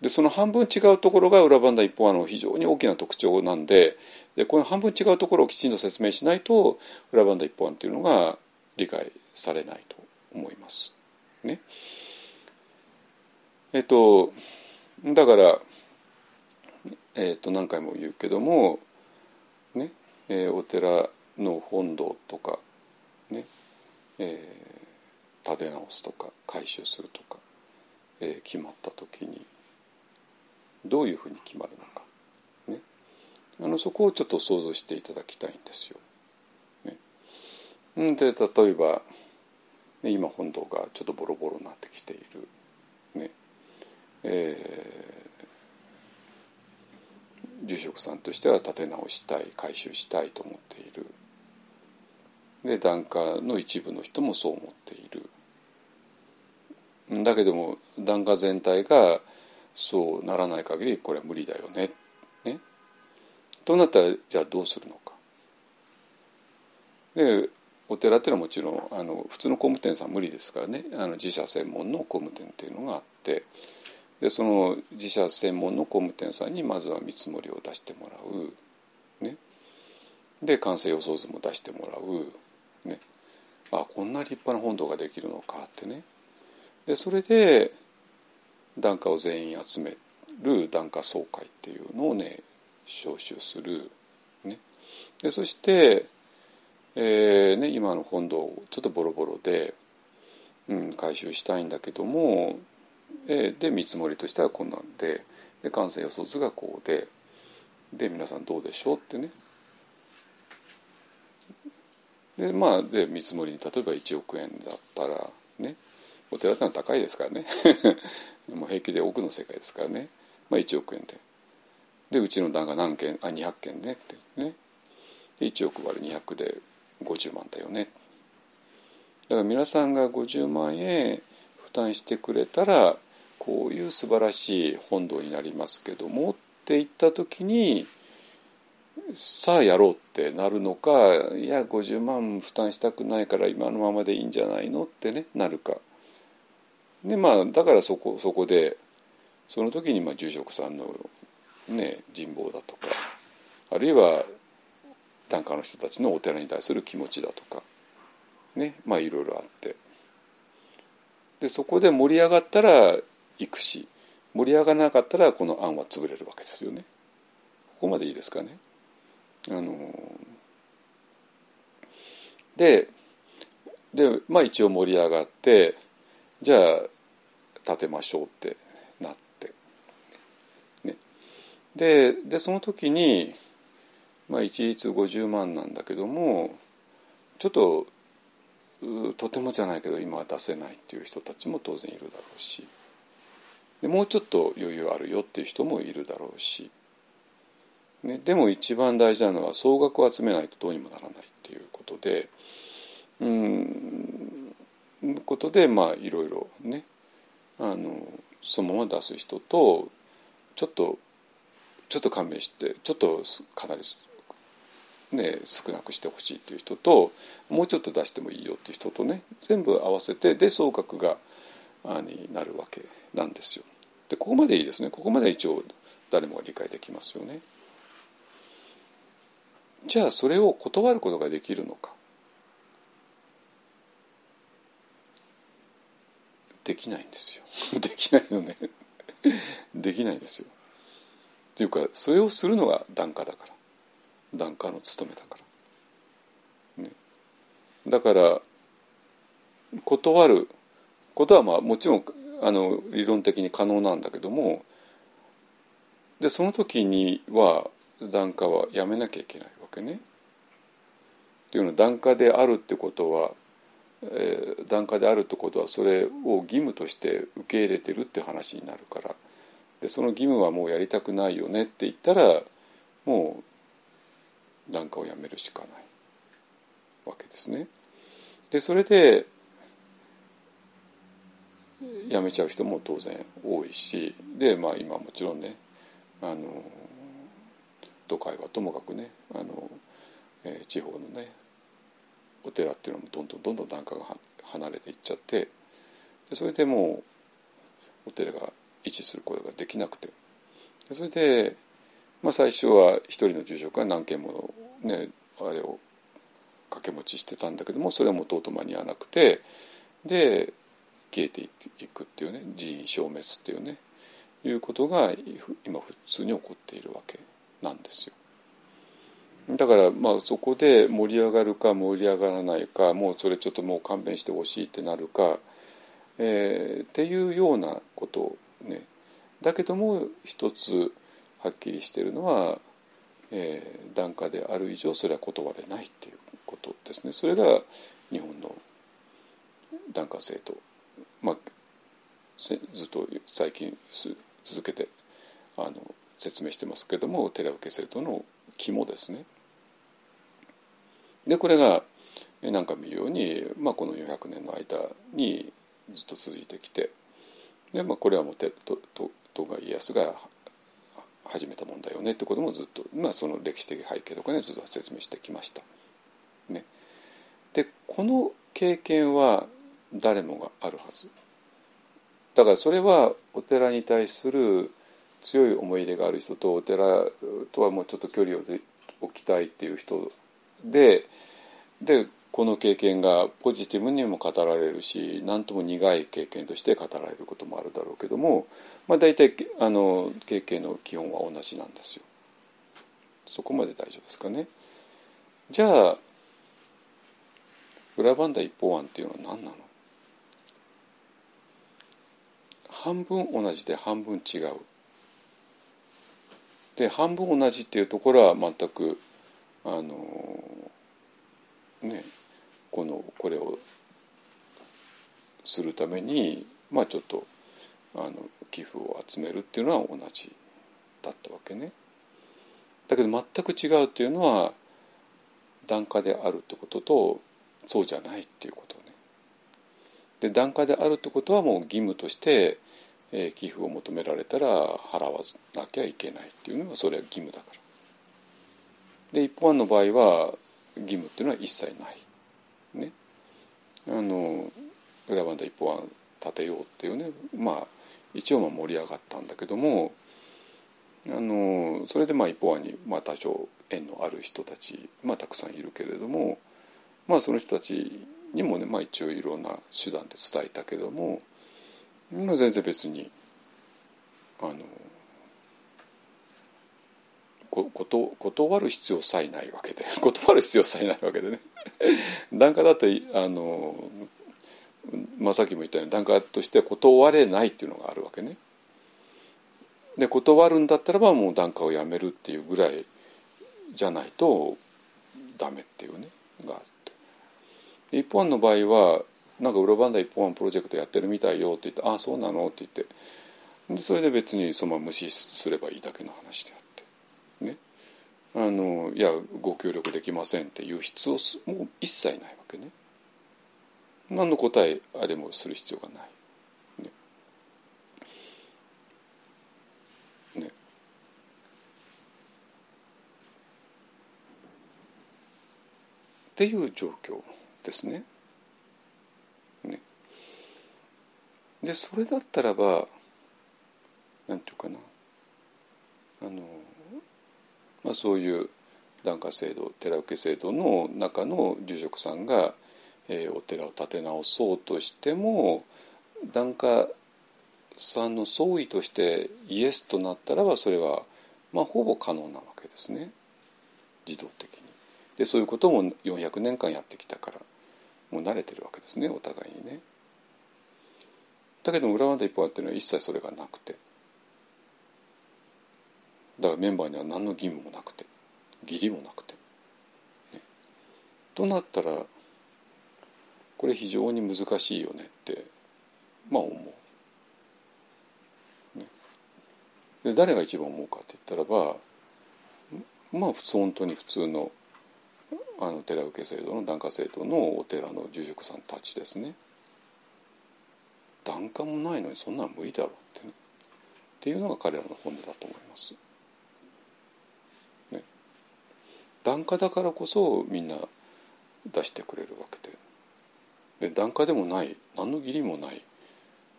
Speaker 1: でその半分違うところが裏番台一本案の非常に大きな特徴なんででこの半分違うところをきちんと説明しないと裏番台一本案っていうのが理解されないと思います。ね。えっとだからえっと何回も言うけどもね、えー、お寺の本堂とか、えー、建て直すとか改修するとか、えー、決まった時にどういうふうに決まるのか、ね、あのそこをちょっと想像していただきたいんですよ。ね、で例えばね今本堂がちょっとボロボロになってきている。ねえー、住職さんとしては建て直したい改修したいと思っているで檀家の一部の人もそう思っている。だけども檀家全体がそうならない限りこれは無理だよね。ね。となったらじゃあどうするのか。でお寺っていうのはもちろんあの普通の工務店さん無理ですからね。あの自社専門の工務店っていうのがあって。でその自社専門の工務店さんにまずは見積もりを出してもらう、ね、で完成予想図も出してもらう、ね、あこんな立派な本堂ができるのかってね。でそれで檀家を全員集める檀家総会っていうのをね招集する、ね、でそしてえーね、今の本堂ちょっとボロボロで、うん、回収したいんだけども、えー、で見積もりとしてはこんなんでで完成予想図がこうでで皆さんどうでしょうってね。でまあで見積もりに例えば1億円だったらね。お寺ってのは高いですからね。もう平気で奥の世界ですからね、まあ、1億円で。でうちの段が何件あ200件ねってね。で1億割る200で50万だよね。だから皆さんが50万円負担してくれたらこういう素晴らしい本堂になりますけどもって言った時にさあやろうってなるのかいや50万負担したくないから今のままでいいんじゃないのってねなるか。でまあだからそこそこでその時にまあ住職さんのね人望だとかあるいは檀家の人たちのお寺に対する気持ちだとかねまあいろいろあってでそこで盛り上がったら行くし盛り上がらなかったらこの案は潰れるわけですよね。ここまでいいですかね。あのででまあ一応盛り上がってじゃあ建てましょうってなって、ね、ででその時にまあ、一律50万なんだけどもちょっととてもじゃないけど今は出せないっていう人たちも当然いるだろうし。でもうちょっと余裕あるよっていう人もいるだろうし、ね、でも一番大事なのは総額を集めないとどうにもならないっていうことでうんことでまあいろいろねあのそのまま出す人とちょっとちょっと勘弁してちょっとかなりね、少なくしてほしいっていう人ともうちょっと出してもいいよっていう人とね全部合わせてで総額があになるわけなんですよ。でここまでいいですねここまで一応誰もが理解できますよね。じゃあそれを断ることができるのか？できないんですよ。できないよね。できないですよ。っていうかそれをするのが檀家だから。檀家の務めだから、ね、だから断ることはまあもちろんあの理論的に可能なんだけどもでその時には檀家はやめなきゃいけない。けね。っていうのは檀家であるってことは、えー、檀家であるってことはそれを義務として受け入れてるって話になるからでその義務はもうやりたくないよねって言ったらもう檀家をやめるしかないわけですね。でそれで辞めちゃう人も当然多いしで、まあ、今もちろんねあの都会はともかくねあの、えー、地方のねお寺っていうのもどんどんどんどん檀家が離れていっちゃってでそれでもうお寺が維持することができなくて。それで、まあ、最初は一人の住職が何件もの、ね、あれを掛け持ちしてたんだけどもそれはもうとうとう間に合わなくてで消えていくっていうね人員消滅っていうねいうことが今普通に起こっているわけ。なんですよ。だからまあそこで盛り上がるか盛り上がらないかもうそれちょっともう勘弁してほしいってなるか、えー、っていうようなことね。だけども一つはっきりしてるのは、えー、檀家である以上それは断れないっていうことですね。それが日本の檀家制度。まあ、ずっと最近続けてあの説明してますけども寺受け制度の肝ですね。でこれが何か見るように、まあ、この400年の間にずっと続いてきてで、まあ、これはもう徳川家康が始めたもんだよねってこともずっと、まあ、その歴史的背景とかねずっと説明してきました。ね、でこの経験は誰もがあるはずだからそれはお寺に対する強い思い入れがある人とお寺とはもうちょっと距離を置きたいっていう人ででこの経験がポジティブにも語られるし何とも苦い経験として語られることもあるだろうけども、まあ、大体あの経験の基本は同じなんですよ。そこまで大丈夫ですかね。じゃあ裏番台一方案っていうのは何なの？半分同じで半分違う。で半分同じっていうところは全くあのねこのこれをするためにまあちょっとあの寄付を集めるっていうのは同じだったわけね。だけど全く違うっていうのは檀家であるってこととそうじゃないっていうことね。で檀家であるってことはもう義務としてえー、寄付を求められたら払わなきゃいけないっていうのはそれは義務だから。で一般の場合は義務っていうのは一切ない。ね。あの裏番台一方案立てようっていうねまあ一応まあ盛り上がったんだけどもあのそれでまあ一方案にまあ多少縁のある人たち、まあ、たくさんいるけれどもまあその人たちにもね、まあ、一応いろんな手段で伝えたけどもまあ、全然別にあのこと断る必要さえないわけで 断る必要さえないわけでね 檀家だってあの、まあ、さっきも言ったように檀家として断れないっていうのがあるわけね。で断るんだったらばもう檀家をやめるっていうぐらいじゃないとダメっていうねがあって一方の場合はなんか裏番台一本プロジェクトやってるみたいよって言って「ああそうなの?」って言ってでそれで別にそのまま無視すればいいだけの話であってねあのいやご協力できませんっていう必要もう一切ないわけね何の答えあれもする必要がない。ねねっていう状況ですね。でそれだったらばなんていうかなあの、まあ、そういう檀家制度寺受け制度の中の住職さんが、えー、お寺を建て直そうとしても檀家さんの総意としてイエスとなったらばそれは、まあ、ほぼ可能なわけですね自動的に。でそういうことも400年間やってきたからもう慣れてるわけですねお互いにね。だけど裏技一本あっていうのは一切それがなくてだからメンバーには何の義務もなくて義理もなくて。ね、となったらこれ非常に難しいよねってまあ思う。ね、で誰が一番思うかって言ったらばまあ普通本当に普通のあの寺受け制度の檀家制度のお寺の住職さんたちですね。檀家もないのにそんなの無理だろうってねっていうのが彼らの本音だと思います。ね、檀家だからこそみんな出してくれるわけでで檀家でもない何の義理もない、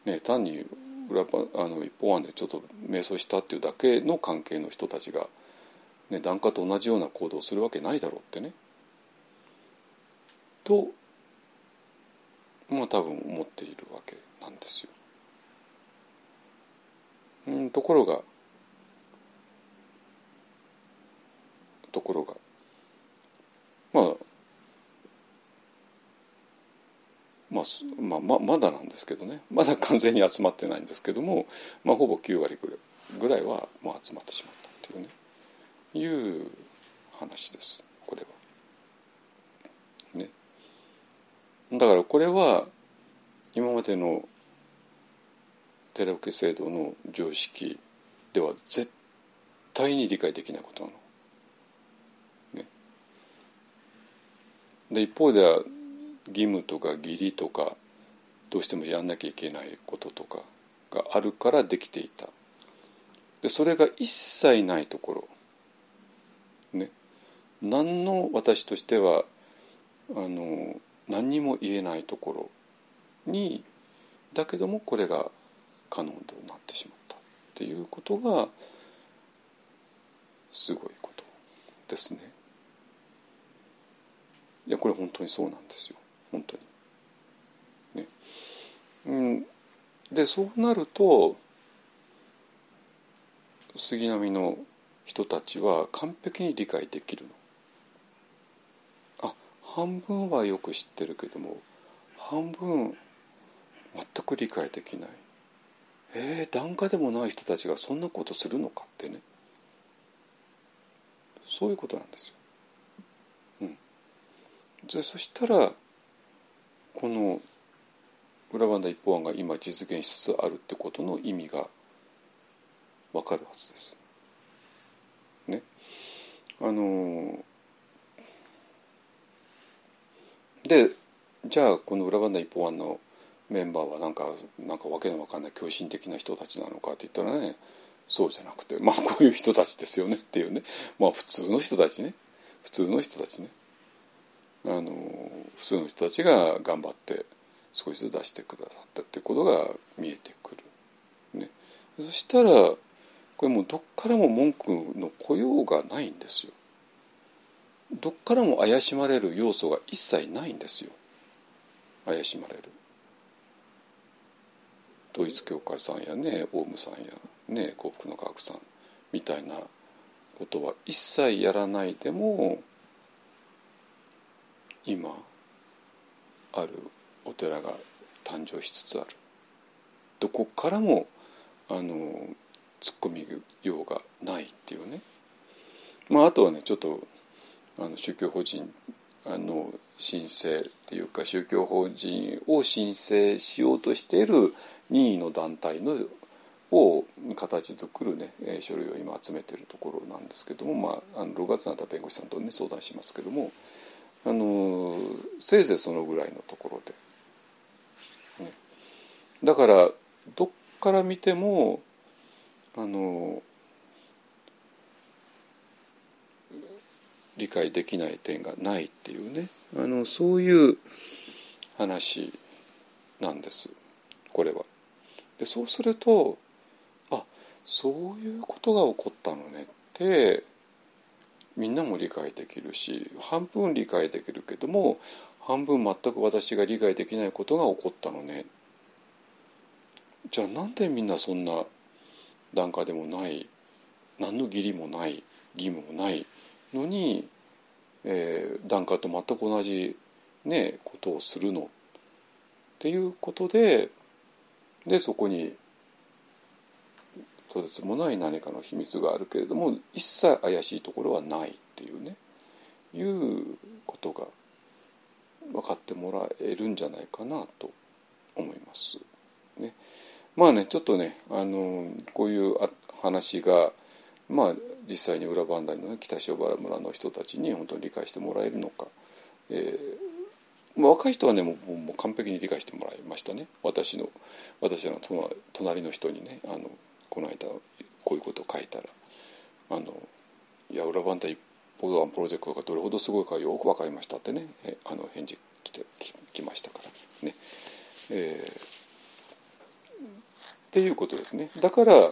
Speaker 1: ね、単に裏あの一方案でちょっと瞑想したっていうだけの関係の人たちが、ね、檀家と同じような行動をするわけないだろうってね。とまあ多分思っているわけんですよ。うん、ところがところがまあまあ、まあ、ままだなんですけどねまだ完全に集まってないんですけども、まあ、ほぼ9割ぐらいはもう集まってしまったっていうねいう話ですこれは。ね。だからこれは今までの寺受け制度の常識では絶対に理解できないことなの。ね、で一方では義務とか義理とかどうしてもやんなきゃいけないこととかがあるからできていた。でそれが一切ないところね何の私としてはあの何にも言えないところにだけどもこれが可能となってしまったっていうことがすごいことですね。いやこれ本当にそうなんですよ本当に。ねうん、でそうなると杉並の人たちは完璧に理解できるの。あ半分はよく知ってるけども半分全く理解できないえー、檀家でもない人たちがそんなことするのかってねそういうことなんですよ。うん、でそしたらこの裏バンダ一方案が今実現しつつあるってことの意味がわかるはずです。ね。あのでじゃあこの裏バンダ一方案のメンバーはなんかなんかわけのわかんない狂信的な人たちなのかって言ったらねそうじゃなくてまあこういう人たちですよねっていうね。まあ普通の人たちね。普通の人たちね。あの普通の人たちが頑張って少しずつ出してくださったっていうことが見えてくる、ね、そしたらこれもうどっからも文句の来ようがないんですよ。どっからも怪しまれる要素が一切ないんですよ。怪しまれる。統一教会さんやねオウムさんやね幸福の科学さんみたいなことは一切やらないでも今あるお寺が誕生しつつある。どこからもあの突っ込みようがないっていうね。まああとはねちょっとあの宗教法人あの申請っていうか宗教法人を申請しようとしている任意の団体のを形作るね書類を今集めてるところなんですけども、まあ、あの6月になった弁護士さんとね相談しますけどもあのせいぜいそのぐらいのところで、ね、だからどっから見てもあの理解できない点がないっていうね。あのそういう話なんです。これは。でそうするとあそういうことが起こったのねってみんなも理解できるし半分理解できるけども半分全く私が理解できないことが起こったのね。じゃあなんでみんなそんな檀家でもない何の義理もない義務もないのに、えー、檀家と全く同じ、ね、ことをするのっていうことででそこにとてつもない何かの秘密があるけれども一切怪しいところはないっていうねいうことが分かってもらえるんじゃないかなと思います。ね、まあねちょっとねあのこういう話がまあ実際に裏磐梯の、ね、北塩原村の人たちに本当に理解してもらえるのか、えー、まあ、若い人はねもうもう完璧に理解してもらいましたね。私の私の隣の人にねあのこの間こういうことを書いたら「あのいや裏磐梯一方案プロジェクトがどれほどすごいかよく分かりました」ってね。あの返事来てきましたから。ね。えー、っていうことですね。だから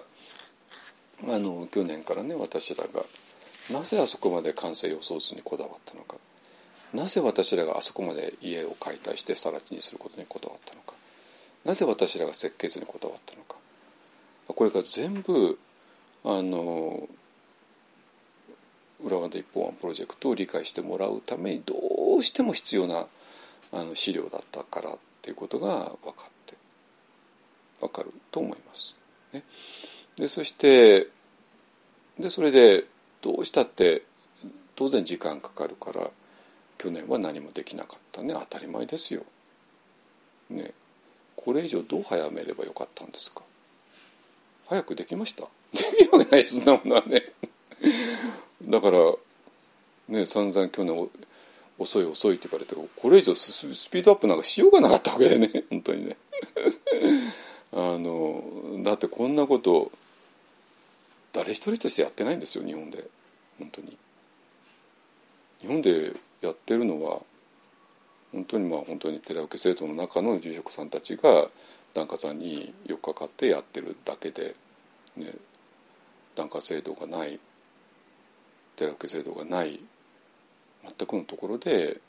Speaker 1: あの去年からね私らがなぜあそこまで完成予想図にこだわったのか。なぜ私らがあそこまで家を解体して更地にすることにこだわったのか。なぜ私らが設計図にこだわったのか。これが全部あの裏技一本案プロジェクトを理解してもらうためにどうしても必要なあの資料だったからっていうことが分かって分かると思います。ね、でそしてでそれでどうしたって当然時間かかるから去年は何もできなかったね。当たり前ですよ。ね。これ以上どう早めればよかったんですか？早くできました？できるわけないそんなものはね。だからね散々去年遅い遅いって言われてこれ以上スピードアップなんかしようがなかったわけでね。本当にね。あのだってこんなこと誰一人としてやってないんですよ日本で本当に日本でやってるのは本当にまあ本当に寺受生徒の中の住職さんたちが檀家さんによっかかってやってるだけで、ね、檀家制度がない寺受制度がない全くのところで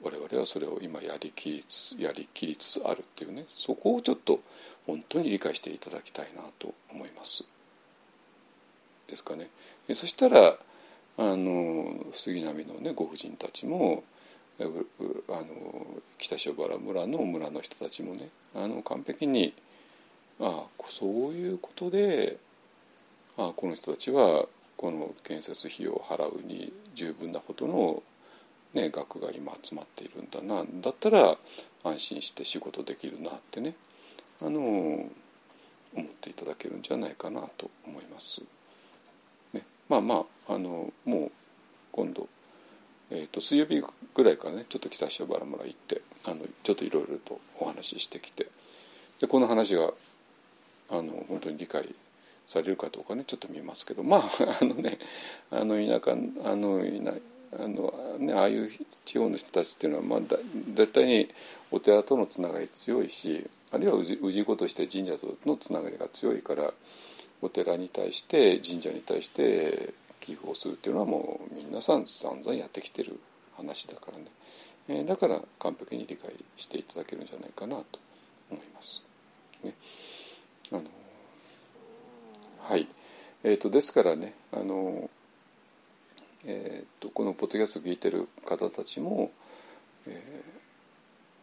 Speaker 1: 我々はそれを今やりきりつやりきりつつあるっていうねそこをちょっと本当に理解していただきたいなと思います。ですかね。そしたらあの杉並のねご婦人たちもあの北塩原村の村の人たちもねあの完璧にああそういうことでああこの人たちはこの建設費用を払うに十分なほどの、ね、額が今集まっているんだなだったら安心して仕事できるなってねあの思っていただけるんじゃないかなと思います。まあまああのもう今度えーと、水曜日ぐらいからねちょっと北塩原村行ってあのちょっといろいろとお話ししてきてでこの話があの本当に理解されるかどうかねちょっと見ますけどまあ あのねあの田舎あの田あの、ね、ああいう地方の人たちっていうのは、まあ、だ絶対にお寺とのつながり強いしあるいは氏子として神社とのつながりが強いからお寺に対して神社に対して寄付をするっていうのはもう皆さん散々やってきてる話だからね、えー、だから完璧に理解していただけるんじゃないかなと思います。ね、あのはい、えーと、ですからねあの、えーと、このポッドキャスト聞いてる方たちも、え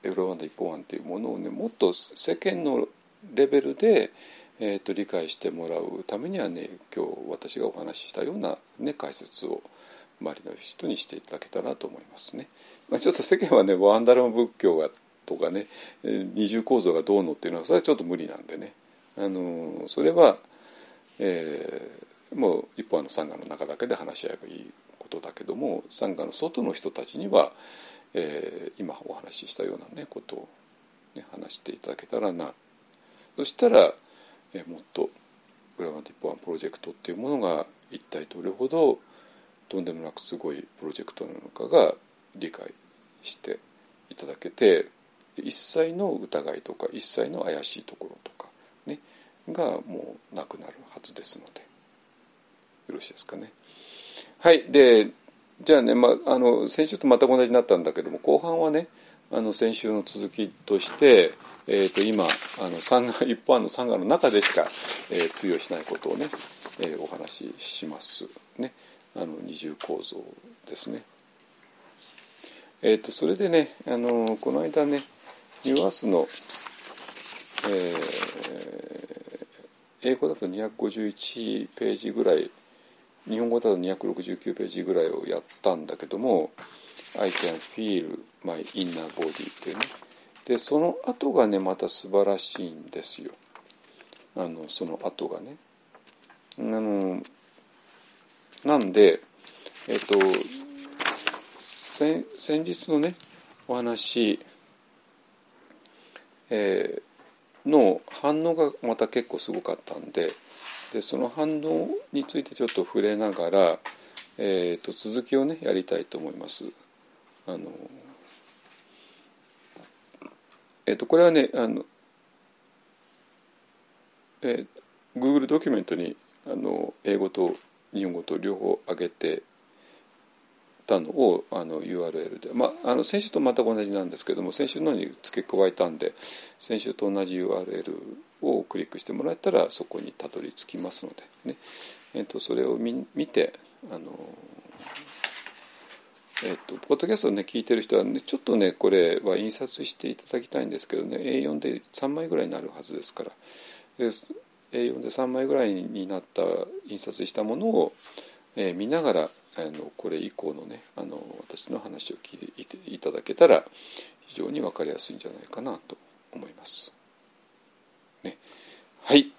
Speaker 1: ー、エウロワンダ一本案っていうものをねもっと世間のレベルで、えーと、理解してもらうためにはね今日私がお話ししたような、ね、解説を周りの人にしていただけたらと思いますね。まあ、ちょっと世間はねワンダラム仏教がとかね二重構造がどうのっていうのはそれはちょっと無理なんでねあのそれは、えー、もう一方のサンガの中だけで話し合えばいいことだけどもサンガの外の人たちには、えー、今お話ししたようなねことを、ね、話していただけたらなそしたらもっとグラマティップワンプロジェクトっていうものが一体どれほどとんでもなくすごいプロジェクトなのかが理解していただけて一切の疑いとか一切の怪しいところとかねがもうなくなるはずですのでよろしいですかね。はいでじゃあね、まあ、あの先週と全く同じになったんだけども後半はねあの先週の続きとして、えー、と今あの三が 一般の三がの中でしか、えー、通用しないことをね、えー、お話ししますねあの二重構造ですね。えー、とそれでねあのこの間ねニューアースの、えー、英語だと251ページぐらい日本語だと269ページぐらいをやったんだけども「I can feel my inner body」っていうねでその後がねまた素晴らしいんですよあのその後がねあのなんでえっと先日のねお話、えー、の反応がまた結構すごかったんででその反応についてちょっと触れながら、えーと、続きをねやりたいと思います。あのえーと、これはねあの、えー、Google ドキュメントにあの英語と日本語と両方上げてたのをあの URL で、まあ、あの先週と全く同じなんですけども先週のに付け加えたんで先週と同じ URL をクリックしてもらえたらそこにたどり着きますのでね、えー、とそれを見見てあのえっと、ポッドキャストをね聞いてる人は、ね、ちょっとねこれは印刷していただきたいんですけどね A4 で3枚ぐらいになるはずですから。で A4 で3枚ぐらいになった印刷したものを、えー、見ながらあのこれ以降のねあの私の話を聞いていただけたら非常に分かりやすいんじゃないかなと思います。ね、はい、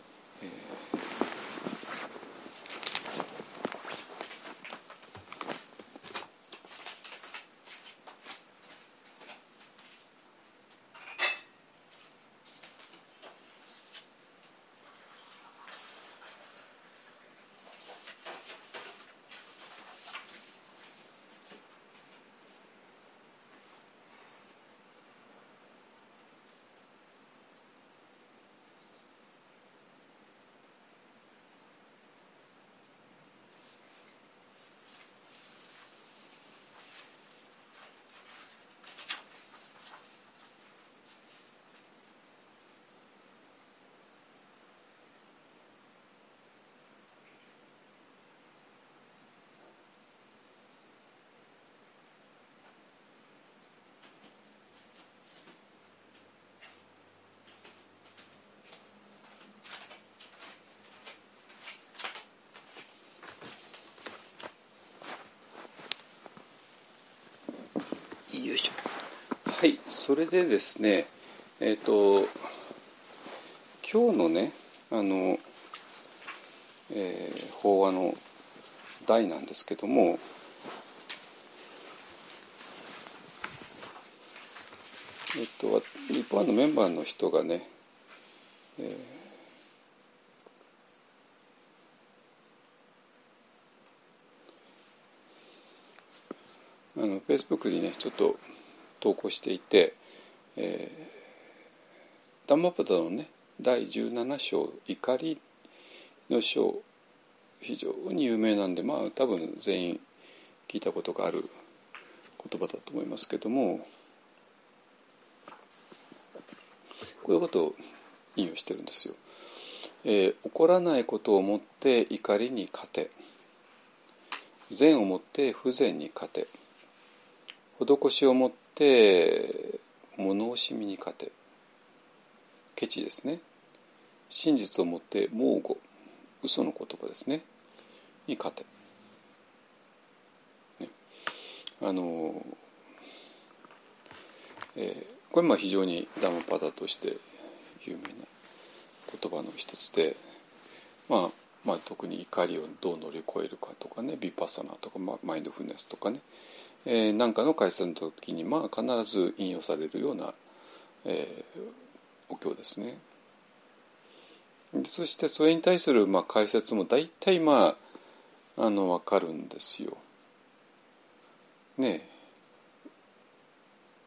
Speaker 1: それでですねえっ、ー、と今日のねあの、えー、法話の題なんですけどもえっと日本のメンバーの人がね、えー、あのフェイスブックにねちょっと投稿していて、えー、ダンマパダのね第17章「怒りの章」非常に有名なんでまあ多分全員聞いたことがある言葉だと思いますけどもこういうことを引用してるんですよ。えー、起こらないことをもって怒りに勝て善をもって不善に勝て施しをもって物惜しみに勝て。ケチですね。真実をもって猛語嘘の言葉ですね。に勝て、ね、あの、えー、これまあ非常にダムパダとして有名な言葉の一つで、まあ、まあ特に怒りをどう乗り越えるかとかねビパサナとか、まあ、マインドフルネスとかねえー、なんかの解説の時にまあ必ず引用されるような、えー、お経ですね。そしてそれに対するまあ解説も大体まああの分かるんですよ。ね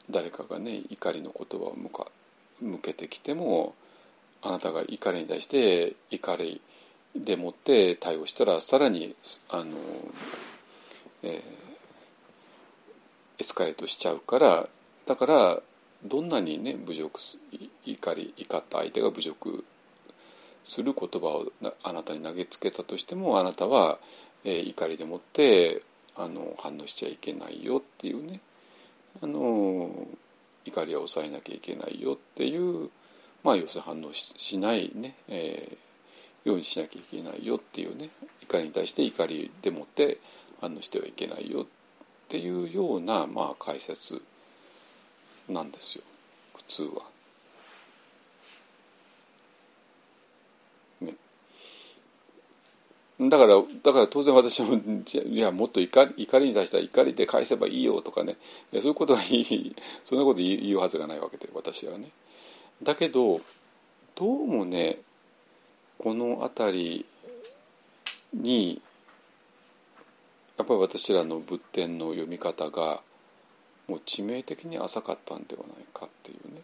Speaker 1: 誰かがね怒りの言葉を向か向けてきてもあなたが怒りに対して怒りでもって対応したらさらにあの、えー、エスカレートしちゃうからだからどんなにね侮辱怒り怒った相手が侮辱する言葉をあなたに投げつけたとしてもあなたは、えー、怒りでもってあの反応しちゃいけないよっていうねあの怒りは抑えなきゃいけないよっていうまあ要するに反応しないね、えー、ようにしなきゃいけないよっていうね怒りに対して怒りでもって反応してはいけないよっっていうようなまあ解説なんですよ普通は。ね、だからだから当然私もいやもっと怒り怒りに対しては怒りで返せばいいよとかねそういうことはいいそんなこと言うはずがないわけで私はね。だけどどうもねこの辺りにやっぱり私らの仏典の読み方がもう致命的に浅かったんではないかっていうね、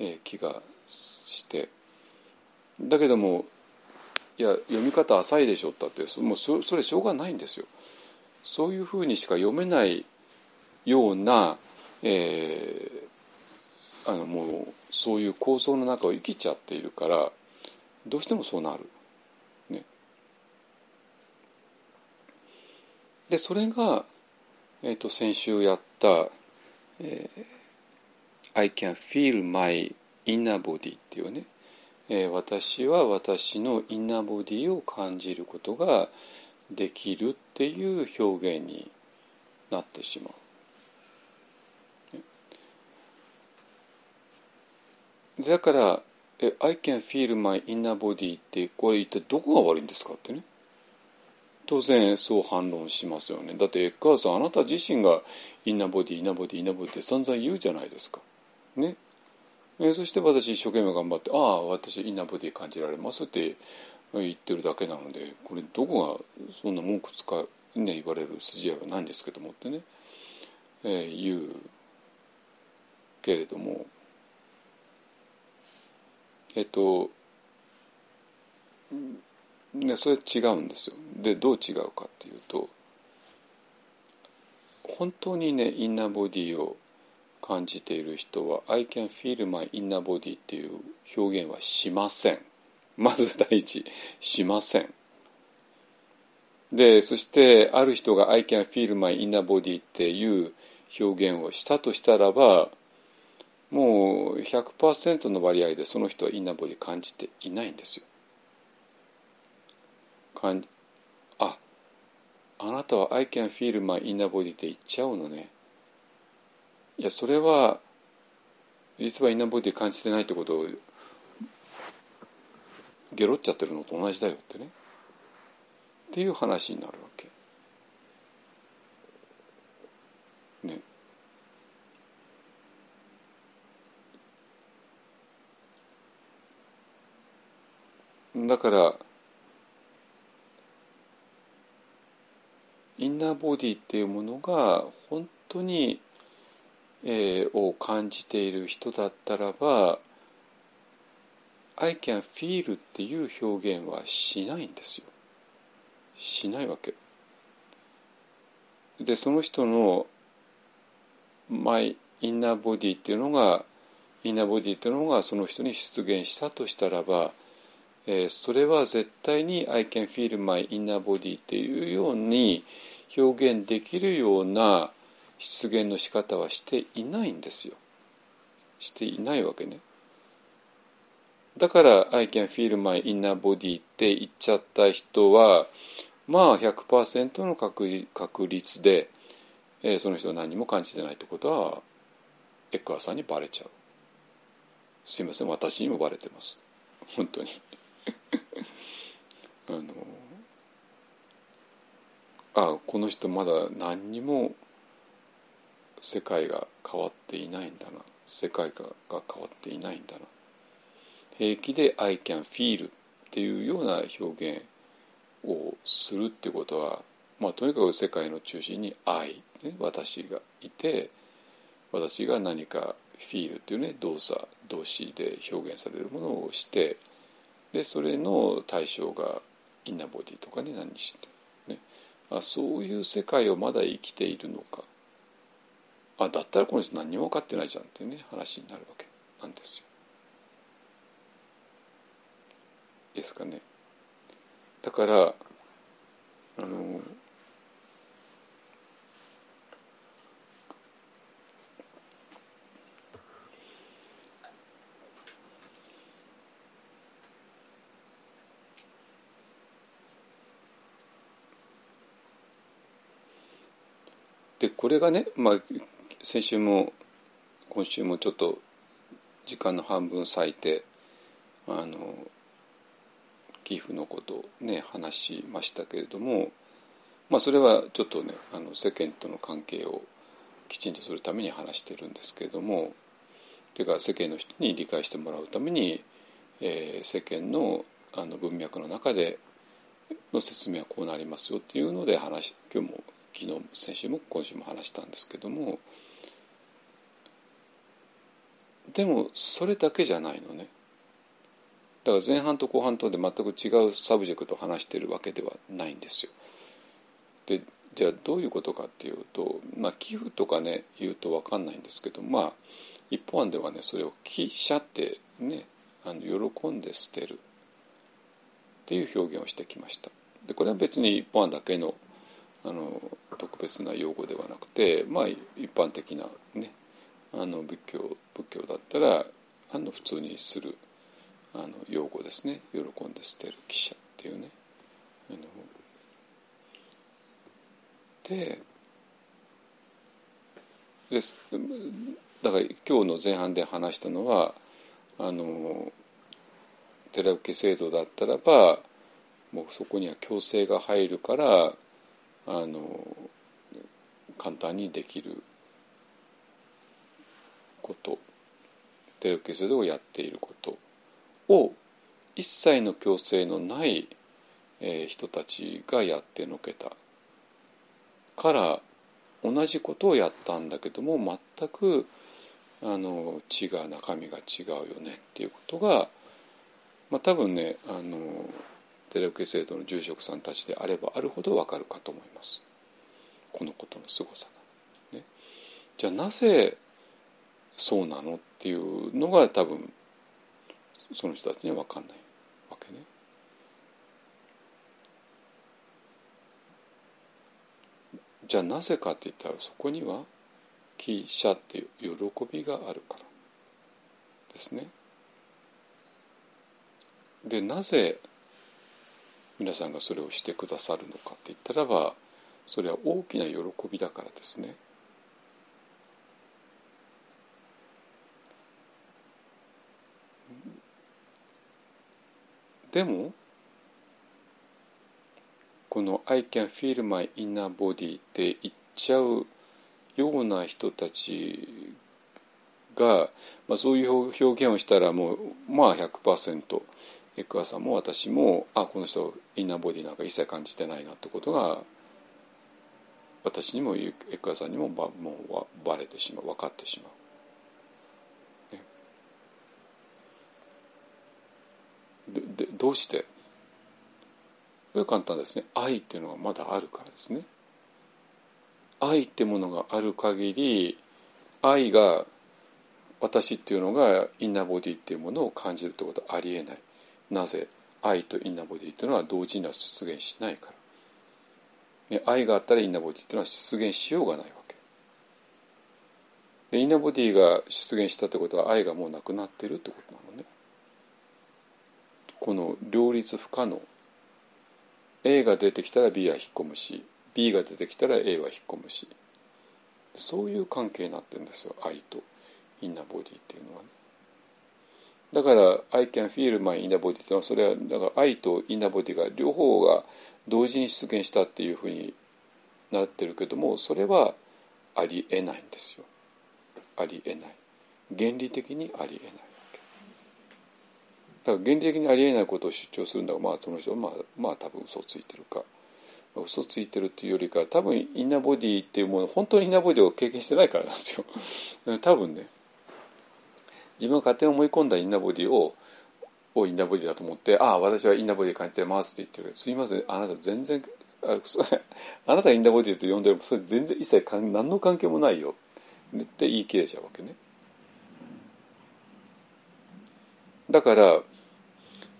Speaker 1: えー、気がしてだけどもいや読み方浅いでしょったってもうそれしょうがないんですよ。そういうふうにしか読めないような、えー、あのもうそういう構造の中を生きちゃっているからどうしてもそうなる。でそれが、えーと、先週やった「えー、I can feel my inner body」っていうね、えー、私は私のインナーボディを感じることができるっていう表現になってしまう。だから「I can feel my inner body」ってこれ一体どこが悪いんですかってね当然そう反論しますよね。だってエッカーさんあなた自身がインナーボディインナーボディインナーボディって散々言うじゃないですかね。えそして私一生懸命頑張って「ああ私インナーボディ感じられます」って言ってるだけなのでこれどこがそんな文句使う、ね、言われる筋合いはないんですけどもってね、えー、言うけれども。えっとねそれ違うんですよ。でどう違うかっていうと本当にねインナーボディを感じている人は「I can feel my inner body」っていう表現はしません。まず第一しません。でそしてある人が「I can feel my inner body」っていう表現をしたとしたらばもう100%の割合でその人はインナーボディ感じていないんですよ。感じああなたは「I can feel my inner body」って言っちゃうのね。いやそれは実はインナーボディ感じてないってことをゲロっちゃってるのと同じだよってねっていう話になるわけ。ね。だからインナーボディっていうものが本当に、えー、を感じている人だったらば「I can feel」っていう表現はしないんですよ。しないわけ。でその人のマイインナーボディっていうのがインナーボディっていうのがその人に出現したとしたらばえー、それは絶対に「I can feel my inner body」っていうように表現できるような出現の仕方はしていないんですよ。していないわけね。だから「I can feel my inner body」って言っちゃった人はまあ100%の確率で、えー、その人は何も感じてないってことはエッカーさんにバレちゃう。すいません私にもバレてます。本当に。あのあこの人まだ何にも世界が変わっていないんだな。世界がが変わっていないんだな。平気で「I can feel」っていうような表現をするってことは、まあ、とにかく世界の中心に「I」ね、私がいて私が何か「フィール」っていうね動作動詞で表現されるものをしてでそれの対象がインナーボディとかに何にしろ、あそういう世界をまだ生きているのかあだったらこの人何にも分かってないじゃんっていうね話になるわけなんですよ。ですかね。だからあのでこれがね、まあ、先週も今週もちょっと時間の半分割いてあの寄付のことをね話しましたけれども、まあ、それはちょっとねあの世間との関係をきちんとするために話してるんですけれどもというか世間の人に理解してもらうために、えー、世間のあの文脈の中での説明はこうなりますよっていうので話今日も昨日先週も今週も話したんですけどもでもそれだけじゃないのねだから前半と後半とで全く違うサブジェクトを話してるわけではないんですよ。でじゃあどういうことかっていうと、まあ、寄付とかね言うと分かんないんですけどまあ一法庵ではねそれを「喜捨」ってねあの喜んで捨てるっていう表現をしてきました。でこれは別に一法庵だけのあの特別な用語ではなくてまあ一般的なねあの仏教仏教だったらあの普通にするあの用語ですね喜んで捨てる記者っていうね。あのでですだから今日の前半で話したのはあの寺受け制度だったらばもうそこには強制が入るからあの簡単にできることテレビ制度をやっていることを一切の強制のない、えー、人たちがやってのけた。から同じことをやったんだけども全くあの血が中身が違うよねっていうことが、まあ、多分ねあのテレビ制度の住職さんたちであればあるほどわかるかと思いますこのことのすごさが、ね。じゃあなぜそうなのっていうのが多分その人たちには分かんないわけね。じゃあなぜかって言ったらそこには「喜捨」っていう喜びがあるからですね。でなぜ皆さんがそれをしてくださるのかって言ったらばそれは大きな喜びだからですね。でもこの「I can feel my inner body」って言っちゃうような人たちが、まあ、そういう表現をしたらもうまあ100%エクアさんも私もあこの人インナーボディなんか一切感じてないなってことが私にもエクアさんにもばもうバレてしまう分かってしまう。ね、ででどうして？これ簡単ですね愛っていうのがまだあるからですね。愛ってものがある限り愛が私っていうのがインナーボディっていうものを感じるってことはありえない。なぜ愛とインナーボディっていうのは同時には出現しないから、ね、愛があったらインナーボディっていうのは出現しようがないわけ。でインナーボディが出現したってことは愛がもうなくなってるってことなのね。この両立不可能。A が出てきたら B は引っ込むし B が出てきたら A は引っ込むし。そういう関係になってるんですよ愛とインナーボディっていうのはね。だから「I can feel my inner body」っていうのはそれはだから愛とインナーボディが両方が同時に出現したっていうふうになってるけどもそれはありえないんですよありえない原理的にありえないだから原理的にありえないことを主張するんだがまあその人はまあまあ多分嘘ついてるか嘘ついてるっていうよりか多分インナーボディっていうもの本当にインナーボディを経験してないからなんですよ多分ね自分が勝手に思い込んだインナーボディををインナーボディだと思って「ああ私はインナーボディ感じてます」って言ってるけどすいませんあなた全然ああなたがインナーボディと呼んでるそれ全然一切かん何の関係もないよって言い切れちゃうわけね。だから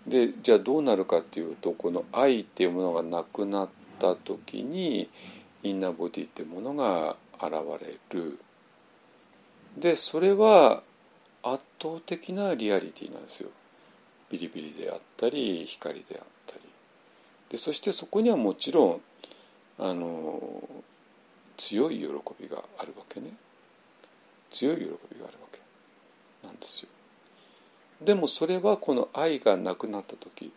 Speaker 1: でじゃあどうなるかっていうとこの愛っていうものがなくなった時にインナーボディっていうものが現れるでそれは圧倒的なリアリティなんですよ。ビリビリであったり光であったり。でそしてそこにはもちろんあの強い喜びがあるわけね。強い喜びがあるわけ。なんですよ。でもそれはこの愛がなくなった時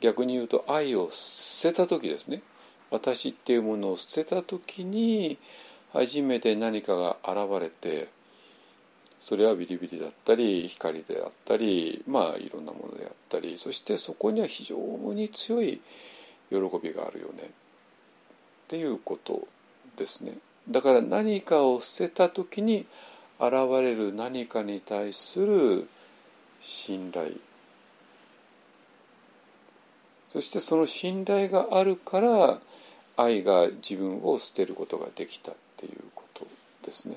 Speaker 1: 逆に言うと愛を捨てた時ですね。私っていうものを捨てた時に初めて何かが現れてそれはビリビリだったり光であったりまあいろんなものであったりそしてそこには非常に強い喜びがあるよねっていうことですね。だから何かを捨てた時に現れる何かに対する信頼そしてその信頼があるから愛が自分を捨てることができたっていうことですね。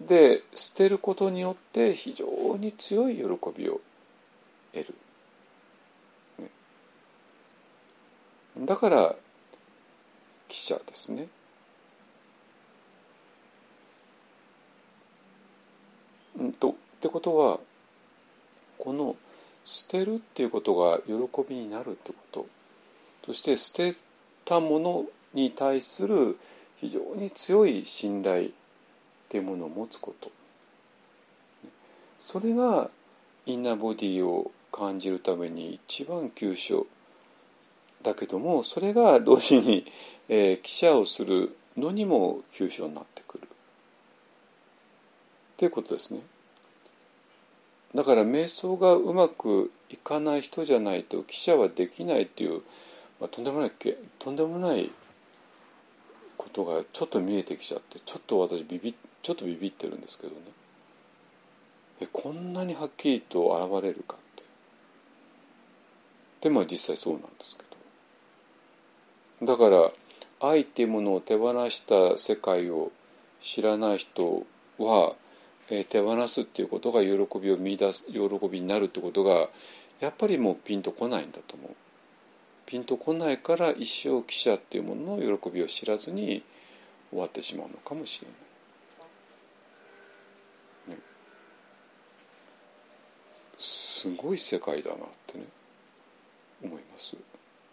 Speaker 1: で捨てることによって非常に強い喜びを得る。ね、だから記者ですね。んとってことはこの捨てるっていうことが喜びになるってことそして捨てたものに対する非常に強い信頼っていうものを持つことそれがインナーボディを感じるために一番急所だけどもそれが同時に、えー、記者をするのにも急所になってくるっていうことですね。だから瞑想がうまくいかない人じゃないと記者はできないっていう、まあ、とんでもないとんでもないことがちょっと見えてきちゃってちょっと私ビビちょっとビビってるんですけどねえこんなにはっきりと現れるかってでも実際そうなんですけどだから愛っていうものを手放した世界を知らない人はえ、手放すっていうことが喜びを見出す喜びになるってことがやっぱりもうピンとこないんだと思う。ピンとこないから一生記者っていうものの喜びを知らずに終わってしまうのかもしれない。ね、すごい世界だなってね思います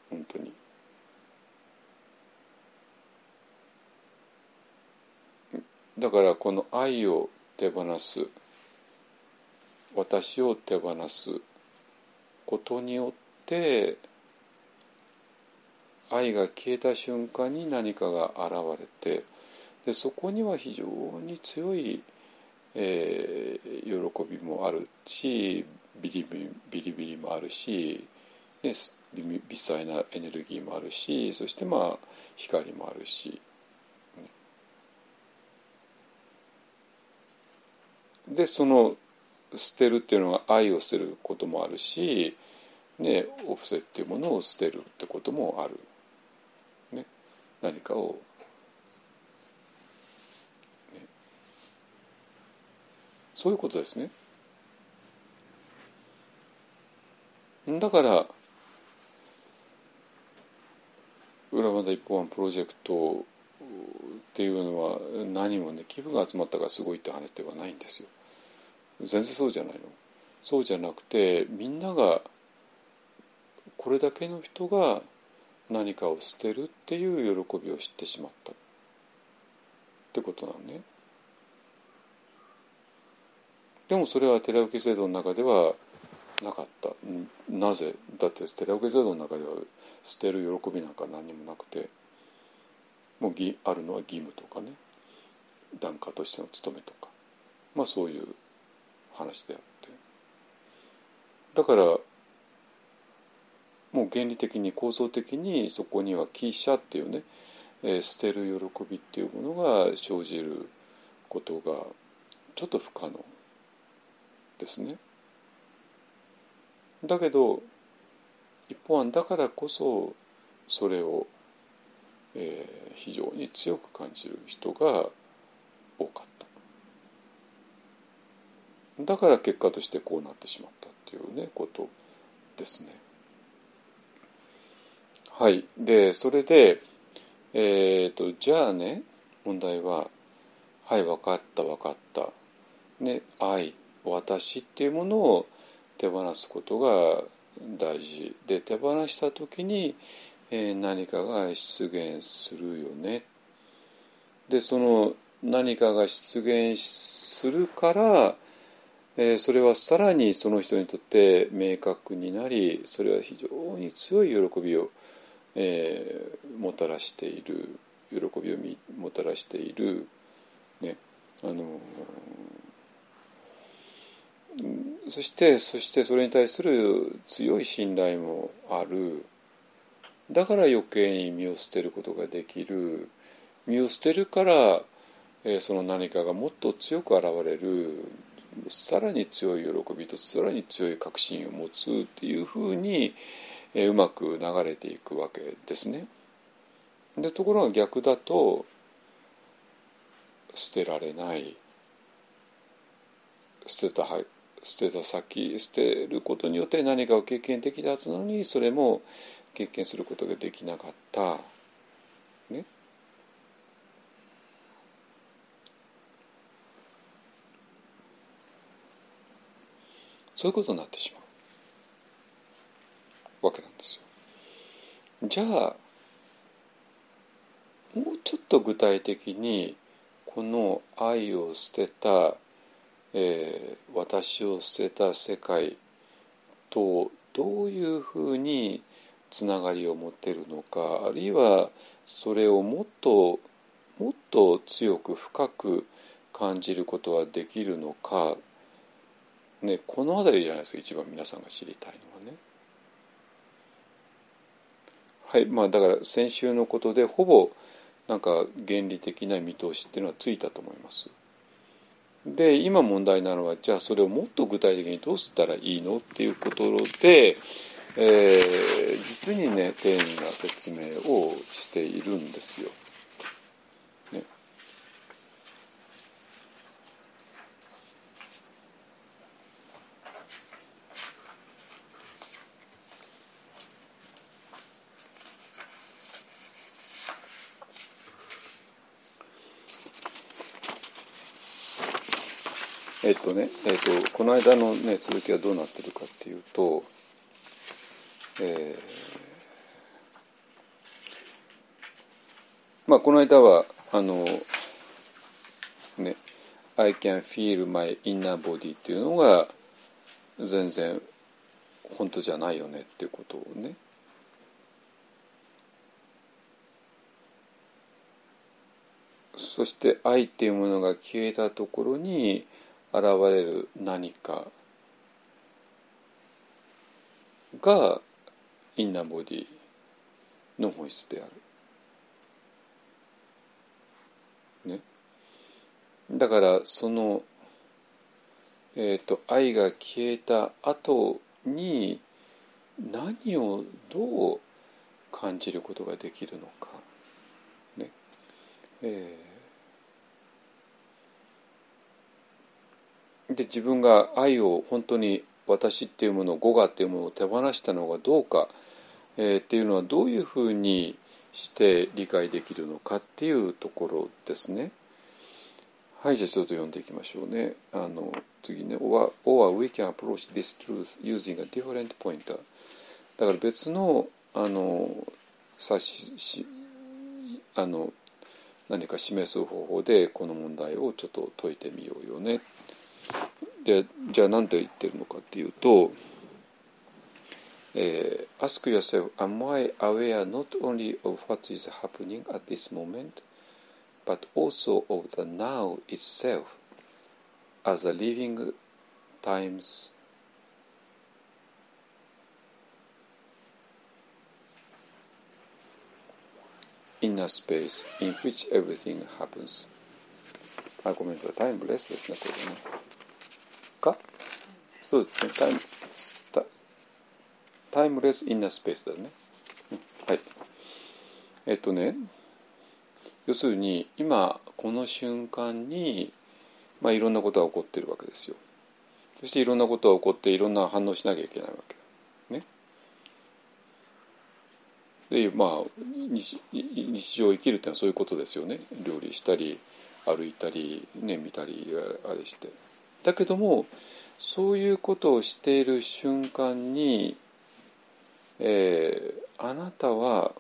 Speaker 1: 本当に。だからこの愛を手放す私を手放すことによって愛が消えた瞬間に何かが現れてでそこには非常に強い、えー、喜びもあるしビリビリビリビリもあるし、ね、微細なエネルギーもあるしそしてまあ光もあるし。でその捨てるっていうのは愛を捨てることもあるし、ね、お布施っていうものを捨てるってこともある、ね、何かを、ね、そういうことですね。だから裏まだ一本プロジェクトっていうのは何もね気分が集まったからすごいって話ではないんですよ。全然そうじゃないの。そうじゃなくてみんながこれだけの人が何かを捨てるっていう喜びを知ってしまったってことなのね。でもそれは寺受制度の中ではなかったなぜだって寺受制度の中では捨てる喜びなんか何にもなくてもうあるのは義務とかね。檀家としての務めとか。まあそういう話であって。だからもう原理的に構造的にそこには「汽車」っていうね、えー、捨てる喜びっていうものが生じることがちょっと不可能ですね。だけど一方はだからこそそれを、えー、非常に強く感じる人が多かった。だから結果としてこうなってしまったっていうねことですね。はい。でそれでえっ、ー、とじゃあね問題は「はい分かった分かった」ね愛私っていうものを手放すことが大事で手放した時に、えー、何かが出現するよね。でその何かが出現するから、えー、それはさらにその人にとって明確になりそれは非常に強い喜びを、えー、もたらしている喜びをもたらしている、ねあのそしてそしてそれに対する強い信頼もある。だから余計に身を捨てることができる。身を捨てるから、えー、その何かがもっと強く現れる。さらに強い喜びとさらに強い確信を持つっていうふうに、えー、うまく流れていくわけですね。でところが逆だと捨てられない。捨てた捨てた先捨てることによって何かを経験できたはずなのにそれも経験することができなかった。ね。そういうことになってしまうわけなんですよ。じゃあもうちょっと具体的にこの愛を捨てたえー、私を捨てた世界とどういうふうにつながりを持ってるのかあるいはそれをもっともっと強く深く感じることはできるのか、ね、この辺りじゃないですか一番皆さんが知りたいのはね。はいまあだから先週のことでほぼなんか原理的な見通しっていうのはついたと思います。で今問題なのはじゃあそれをもっと具体的にどうしたらいいのっていうことで、えー、実にね丁寧な説明をしているんですよ。えっとね、えっと、この間の、ね、続きはどうなってるかっていうと、えー、まあこの間はあのね「I can feel my inner body」っていうのが全然本当じゃないよねっていうことをね。そして愛っていうものが消えたところに現れる何かがインナーボディの本質である。ね。だからその、えーと、愛が消えた後に何をどう感じることができるのか。ねえーで自分が愛を本当に私っていうもの語我っていうものを手放したのがどうか、えー、っていうのはどういうふうにして理解できるのかっていうところですね。はいじゃあちょっと読んでいきましょうね。あの次ね「or, or we can approach this truth using a different pointer」だから別のあの指しあの何か示す方法でこの問題をちょっと解いてみようよねでじゃあ何て言ってるのかっていうと、えー、Ask yourself, am I aware not only of what is happening at this moment, but also of the now itself as a living times inner space in which everything happens. あ、ごめんなさい。タイムレスですね、これね。 か？そうですね。タイムタイムレスインナースペースだね、うん。はい。えっとね要するに今この瞬間に、まあ、いろんなことが起こってるわけですよ。そしていろんなことが起こっていろんな反応しなきゃいけないわけ。ね。でまあ日日常を生きるっていうのはそういうことですよね。料理したり歩いたり、ね、見たりあれして。だけどもそういうことをしている瞬間に、えー、あなたは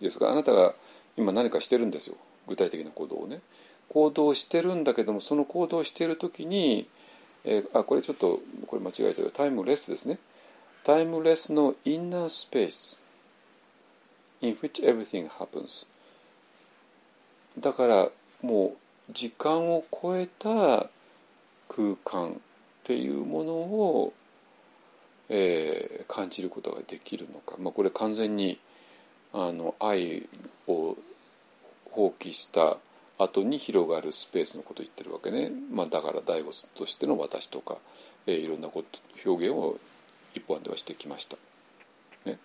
Speaker 1: ですがあなたが今何かしてるんですよ。具体的な行動をね。行動してるんだけどもその行動してる時に、えー、あこれちょっとこれ間違えたよ。タイムレスですね。タイムレスのインナースペース。in which everything happens だからもう時間を超えた空間っていうものを、えー、感じることができるのか、まあ、これ完全にあの愛を放棄した後に広がるスペースのことを言ってるわけね、まあ、だから大悟としての私とか、えー、いろんなこと表現を一本ではしてきました。ね、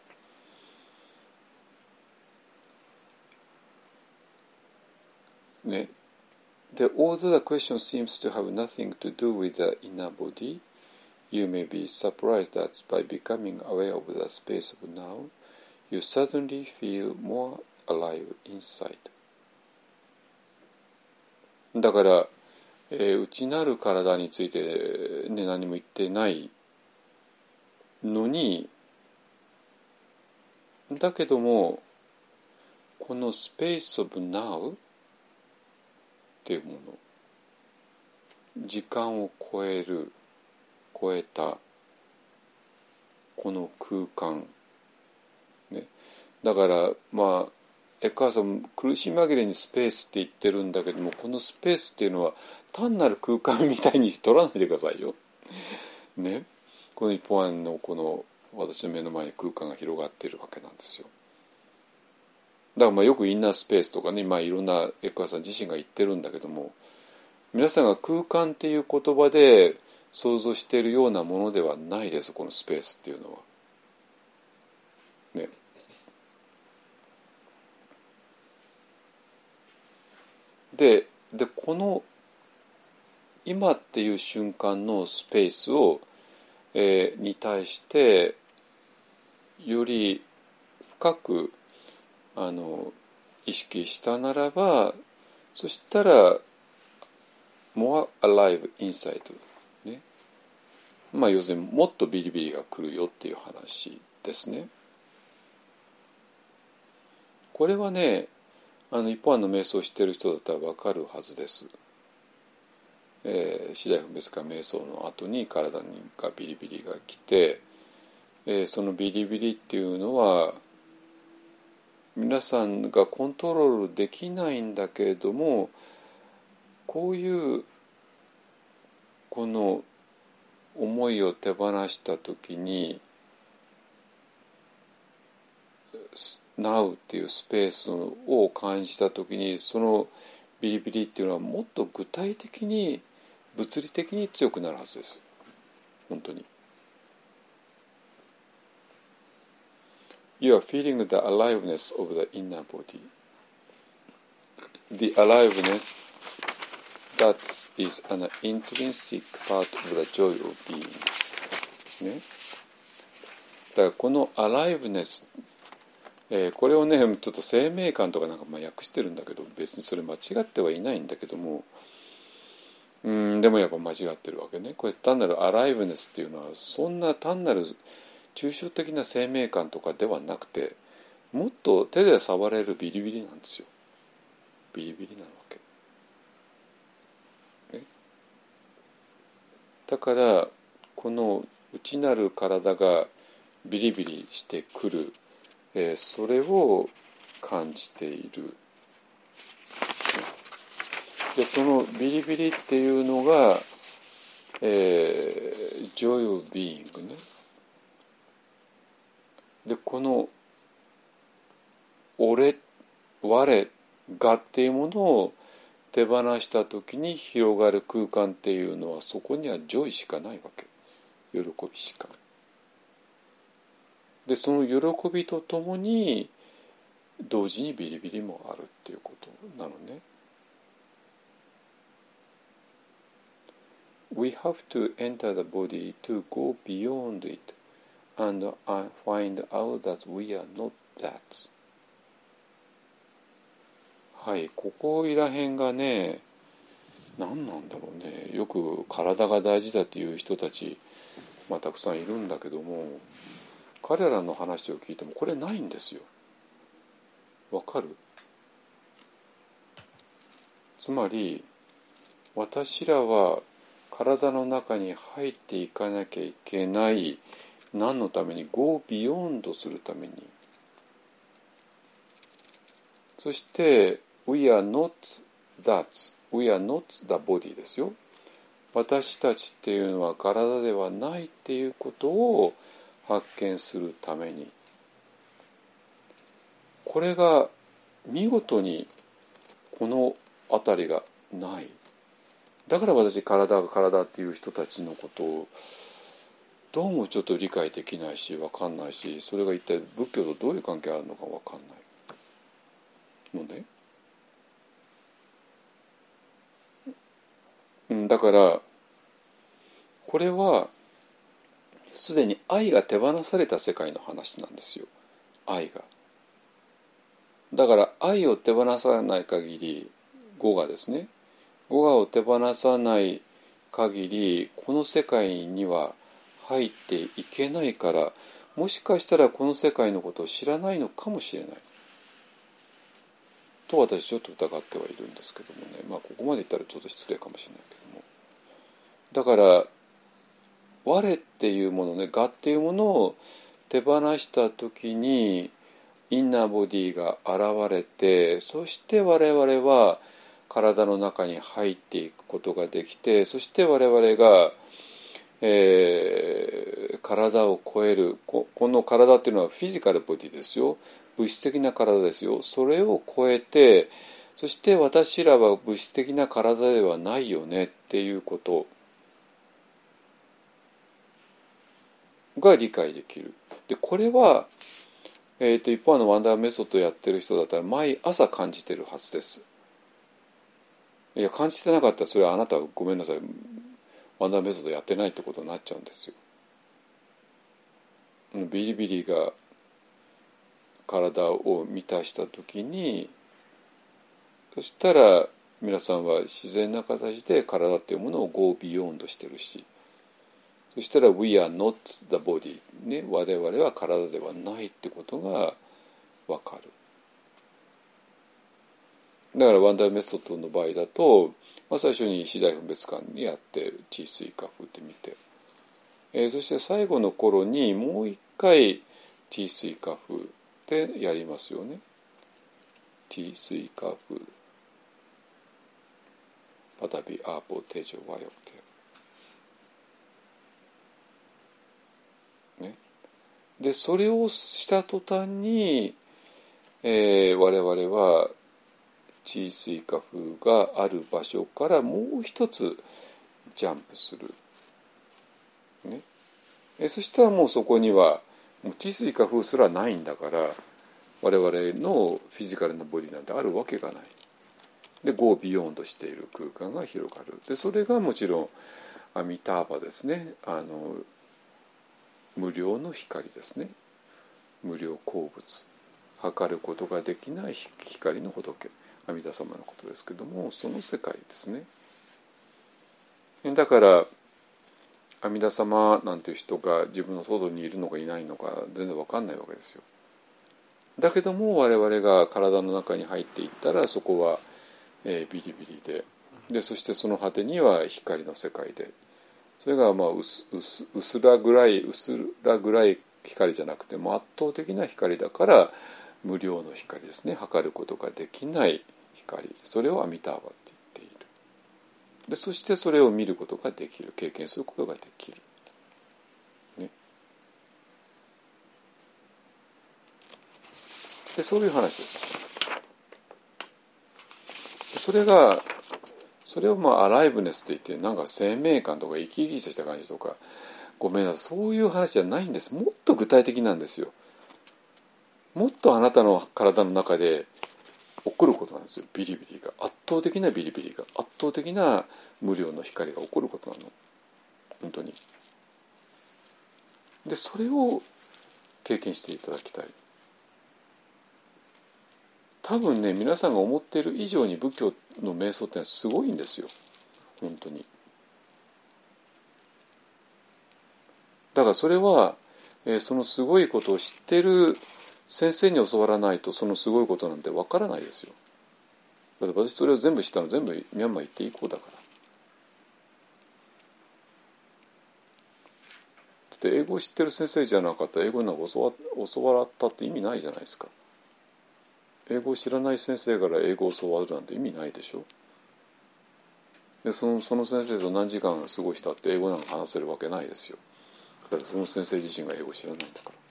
Speaker 1: ね。で although the question seems to have nothing to do with the inner body, you may be surprised that by becoming aware of the space of now, you suddenly feel more alive inside. だから、えー、内なる体について、ね、何も言ってないのにだけどもこのスペースオブナウっていうもの時間を超える超えたこの空間、ね、だからまあエッカーさん苦し紛れにスペースって言ってるんだけどもこのスペースっていうのは単なる空間みたいに取らないでくださいよ。ねこの一本案のこの私の目の前に空間が広がっているわけなんですよ。だからまあよくインナースペースとかね、まあ、いろんなエッカーさん自身が言ってるんだけども皆さんが空間っていう言葉で想像しているようなものではないですこのスペースっていうのは。ね。ででこの今っていう瞬間のスペースを、えー、に対してより深くあの意識したならばそしたら more alive inside ねまあ要するにもっとビリビリが来るよっていう話ですねこれはねあの一般の瞑想をしてる人だったら分かるはずです。えー、次第分別化瞑想の後に体にがビリビリが来て、えー、そのビリビリっていうのは皆さんがコントロールできないんだけれどもこういうこの思いを手放した時に Now っていうスペースを感じた時にそのビリビリっていうのはもっと具体的に物理的に強くなるはずです本当に。You are feeling the aliveness of the inner body. The aliveness that is an intrinsic part of the joy of being. ね。だからこの aliveness えー、これをねちょっと生命感とかなんかまあ訳してるんだけど別にそれ間違ってはいないんだけどもうんでもやっぱ間違ってるわけねこれ単なるアライブネスっていうのはそんな単なる抽象的な生命感とかではなくてもっと手で触れるビリビリなんですよビリビリなわけ、ね、だからこの内なる体がビリビリしてくるえー、それを感じている。でそのビリビリっていうのが、えー、joy of being ね。でこの俺我がっていうものを手放した時に広がる空間っていうのはそこには joy しかないわけ喜びしかでその喜びとともに同時にビリビリもあるっていうことなのね。We have to enter the body to go beyond it and find out that we are not that. はい、ここいらへんがね、何なんだろうね。よく体が大事だっていう人たち、まあ、たくさんいるんだけども、彼らの話を聞いてもこれないんですよ。わかる？つまり私らは体の中に入っていかなきゃいけない何のために？Go Beyond するために。そして We are not that. We are not the body ですよ。私たちっていうのは体ではないっていうことを発見するために。これが見事にこの辺りがない。だから私体が体っていう人たちのことをどうもちょっと理解できないし分かんないしそれが一体仏教とどういう関係あるのか分かんないのね？だからこれはすでに愛が手放された世界の話なんですよ愛が。だから愛を手放さない限り語がですね語がを手放さない限りこの世界には入っていけないからもしかしたらこの世界のことを知らないのかもしれない。と私ちょっと疑ってはいるんですけどもね。まあここまで言ったらちょっと失礼かもしれないけども。だから我っていうものね我っていうものを手放した時にインナーボディが現れてそして我々は体の中に入っていくことができてそして我々が、え、体を超えるこの体っていうのはフィジカルボディですよ物質的な体ですよそれを超えてそして私らは物質的な体ではないよねっていうことが理解できる。でこれはえーと、一方のワンダーメソッドやってる人だったら毎朝感じてるはずです。いや感じてなかったらそれはあなたごめんなさいワンダーメソッドやってないってことになっちゃうんですよ。ビリビリが体を満たした時にそしたら皆さんは自然な形で体っていうものを Go Beyond してるしそしたら We are not the body ね我々は体ではないってことがわかる。だからワンダーメソッドの場合だと、まあ、最初に次第分別感にやって地水化風って見て、えー、そして最後の頃にもう一回地水化風でやりますよね。地水化風パタビアーポテジョワヨテでそれをした途端に、えー、我々は地水化風がある場所からもう一つジャンプする。ね、えそしたらもうそこにはもう地水化風すらないんだから我々のフィジカルなボディなんてあるわけがない。で Go Beyond している空間が広がる。でそれがもちろんアミターバですね。あの無料の光ですね。無料鉱物。測ることができない光の仏。阿弥陀様のことですけどもその世界ですね。だから阿弥陀様なんていう人が自分の外にいるのかいないのか全然わかんないわけですよ。だけども我々が体の中に入っていったらそこは、えー、ビリビリで。でそしてその果てには光の世界で。それがまあ薄薄らぐらい薄らぐらい光じゃなくても圧倒的な光だから無料の光ですね。測ることができない光。それをアミターバって言ってでそしてそれを見ることができる経験することができる、ね、でそういう話です。それがそれをまあアライブネスって言ってなんか生命感とか生き生きとした感じとかごめんなさいそういう話じゃないんです。もっと具体的なんですよ。もっとあなたの体の中で起こることなんですよ。ビリビリが。圧倒的なビリビリが。圧倒的な無量の光が起こることなの。本当に。でそれを経験していただきたい。多分ね皆さんが思っている以上に仏教の瞑想ってのはすごいんですよ。本当に。だからそれは、えー、そのすごいことを知ってる先生に教わらないとそのすごいことなんてわからないですよ。だって私それを全部知ったの全部ミャンマー行っていこうだから。だって英語を知ってる先生じゃなかったら英語なんか教わ教わったって意味ないじゃないですか。英語を知らない先生から英語を教わるなんて意味ないでしょ。でそのその先生と何時間過ごしたって英語なんか話せるわけないですよ。だってその先生自身が英語を知らないんだから。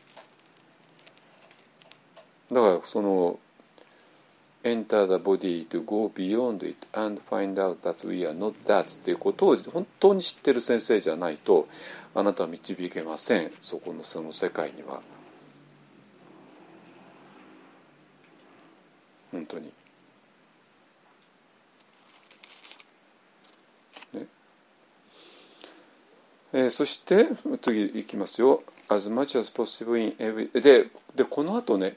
Speaker 1: だからその enter the body to go beyond it and find out that we are not that っていうことを本当に知ってる先生じゃないとあなたは導けませんそこのその世界には本当にねえー、そして次いきますよ as much as possible in every ででこの後ね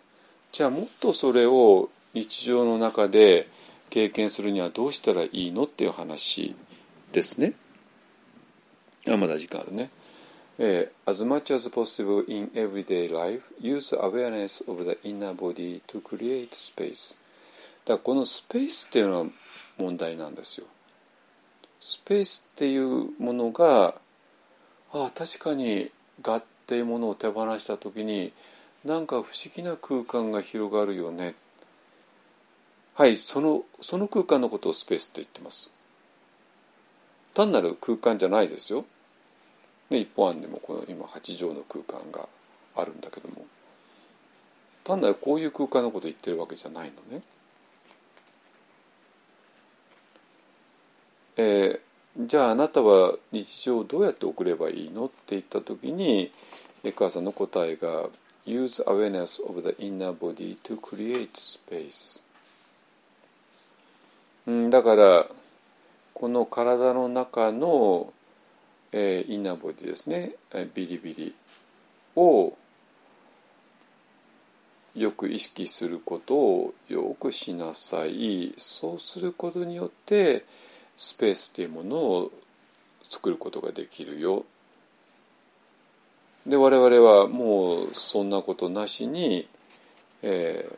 Speaker 1: じゃあもっとそれを日常の中で経験するにはどうしたらいいのっていう話ですね。あまだ時間あるね。えー、as much as possible in everyday life, use awareness of the inner body to create space. だからこのスペースっていうのは問題なんですよ。スペースっていうものがああ確かに我っていうものを手放した時になんか不思議な空間が広がるよね。はいそのその空間のことをスペースって言ってます。単なる空間じゃないですよ、ね、一方案でもこの今8畳の空間があるんだけども。単なるこういう空間のことを言ってるわけじゃないのね。えー、じゃああなたは日常をどうやって送ればいいの？って言った時にエクアさんの答えが use awareness of the inner body to create space. うんだからこの体の中の、えー、インナーボディですね。ビリビリをよく意識することをよくしなさい。そうすることによってスペースというものを作ることができるよ。で我々はもうそんなことなしに、え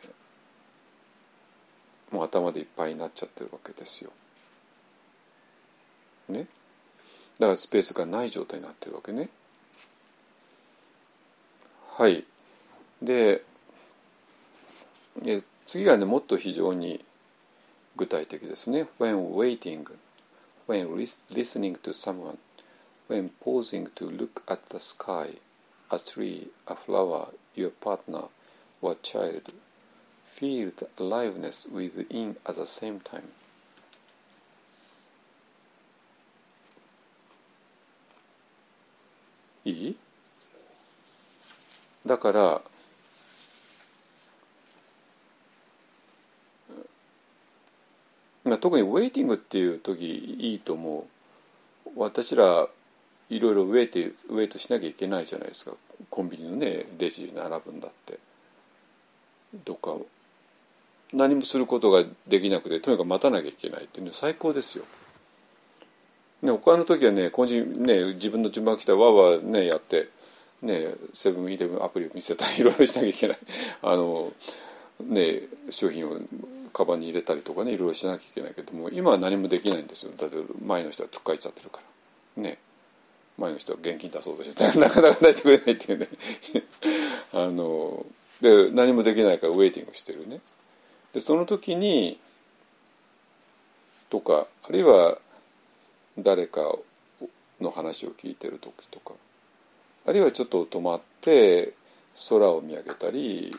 Speaker 1: ー、もう頭でいっぱいになっちゃってるわけですよ。ね？だからスペースがない状態になってるわけね。はい。で次がねもっと非常に具体的ですね。When waiting, when listening to someone, when pausing to look at the sky, a tree, a flower, your partner or child. Feel the aliveness within at the same time. いいだから特にウェイティングっていう時いいと思う私らいろいろウェイトウェイトしなきゃいけないじゃないですか。コンビニのねレジ並ぶんだって。どっか何もすることができなくてとにかく待たなきゃいけないっていうのは最高ですよ。ね、他の時はね個人ね自分の順番来たらわわねやってねセブンイレブンアプリを見せたりいろいろしなきゃいけない。あのね商品をカバンに入れたりとかねいろいろしなきゃいけないけども今は何もできないんですよ。だって前の人はつっかえちゃってるから。ね。前の人は現金出そうとして なかなか出してくれないっていうね。あので何もできないからウェイティングしてるね。でその時にとかあるいは誰かの話を聞いてる時とかあるいはちょっと止まって空を見上げたり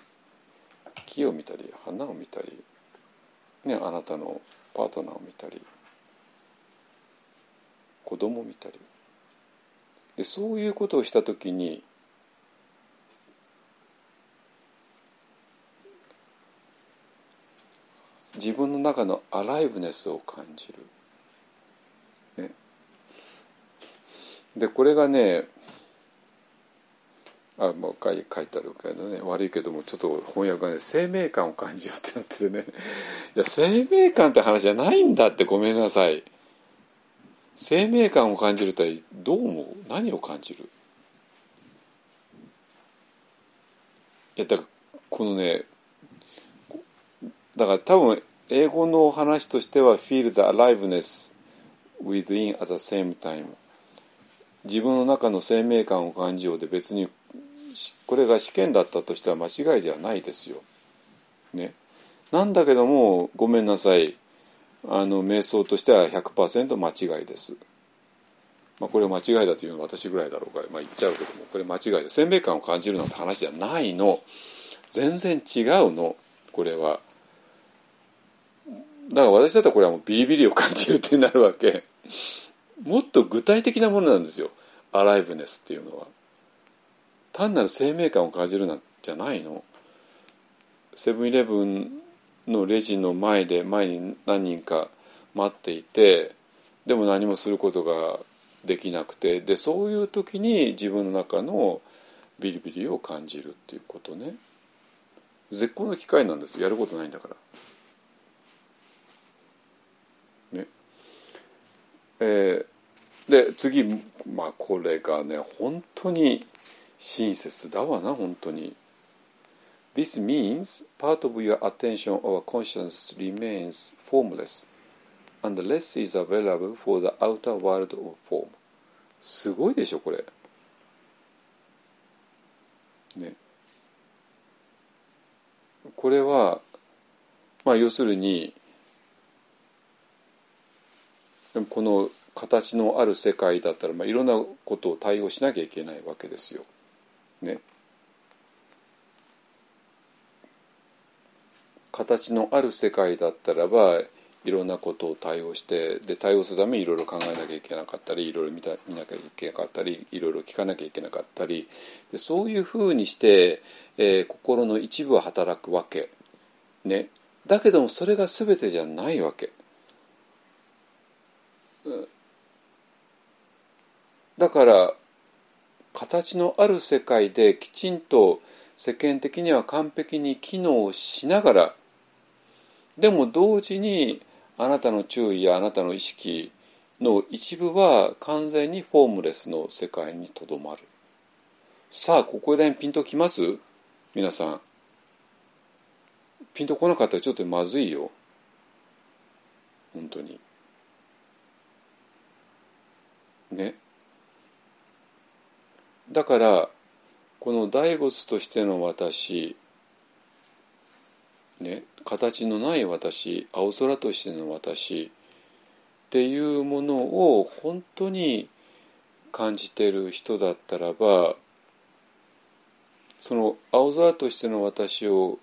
Speaker 1: 木を見たり花を見たり、ね、あなたのパートナーを見たり子供を見たり。でそういうことをした時に自分の中のアライブネスを感じる。ね、でこれがねあもう書い書いてあるけどね悪いけどもちょっと翻訳がね生命感を感じようってなっててね。いや生命感って話じゃないんだってごめんなさい。生命感を感じるとどう思う？何を感じる？いやだからこのねだから多分英語の話としては feel the aliveness within at the same time 自分の中の生命感を感じようで別にこれが試験だったとしては間違いではないですよ。ね、なんだけどもごめんなさい。あの瞑想としては100%間違いです。まあ、これ間違いだというのは私ぐらいだろうから、まあ、言っちゃうけどもこれ間違いで生命感を感じるなんて話じゃないの。全然違うの。これは。だから私だったらこれはもうビリビリを感じるってなるわけ。もっと具体的なものなんですよ。アライブネスっていうのは。単なる生命感を感じるなんじゃないの。セブンイレブンのレジの前で前に何人か待っていてでも何もすることができなくてでそういう時に自分の中のビリビリを感じるっていうことね絶好の機会なんですやることないんだから。ねえー、で次まあこれがね本当に親切だわな本当に。This means part of your attention or consciousness remains formless and less is available for the outer world of form. すごいでしょこれ。ね。これはまあ要するにこの形のある世界だったら、まあ、いろんなことを対応しなきゃいけないわけですよ。ね。形のある世界だったらばいろんなことを対応してで対応するためにいろいろ考えなきゃいけなかったりいろいろ見た見なきゃいけなかったりいろいろ聞かなきゃいけなかったりでそういうふうにして、えー、心の一部は働くわけ。ね。だけどもそれが全てじゃないわけ。だから形のある世界できちんと世間的には完璧に機能しながらでも同時にあなたの注意やあなたの意識の一部は完全にフォームレスの世界にとどまる。さあここら辺ピンときます？皆さん。ピンとこなかったらちょっとまずいよ。本当に。ね。だからこの大仏としての私ね形のない私青空としての私っていうものを本当に感じてる人だったらばその青空としての私を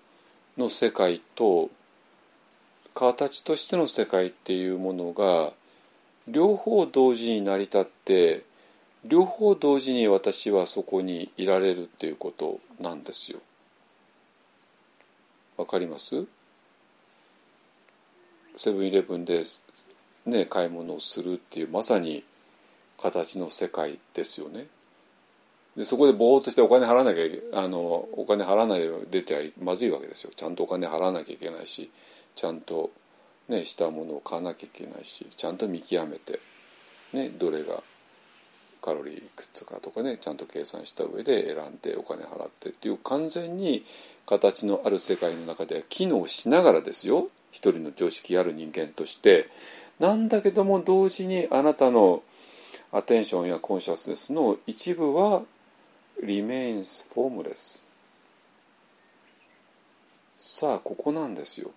Speaker 1: の世界と形としての世界っていうものが両方同時に成り立って両方同時に私はそこにいられるっていうことなんですよ。わかります？セブンイレブンで、ね、買い物をするっていうまさに形の世界ですよね。でそこでぼーっとしてお金払わなきゃあのお金払わないで出ちゃまずいわけですよちゃんとお金払わなきゃいけないしちゃんと、ね、したものを買わなきゃいけないしちゃんと見極めて、ね、どれがカロリーいくつかとかねちゃんと計算した上で選んでお金払ってっていう完全に形のある世界の中では機能しながらですよ一人の常識ある人間としてなんだけども同時にあなたのアテンションやコンシャスネスの一部は remains formless さあここなんですよ。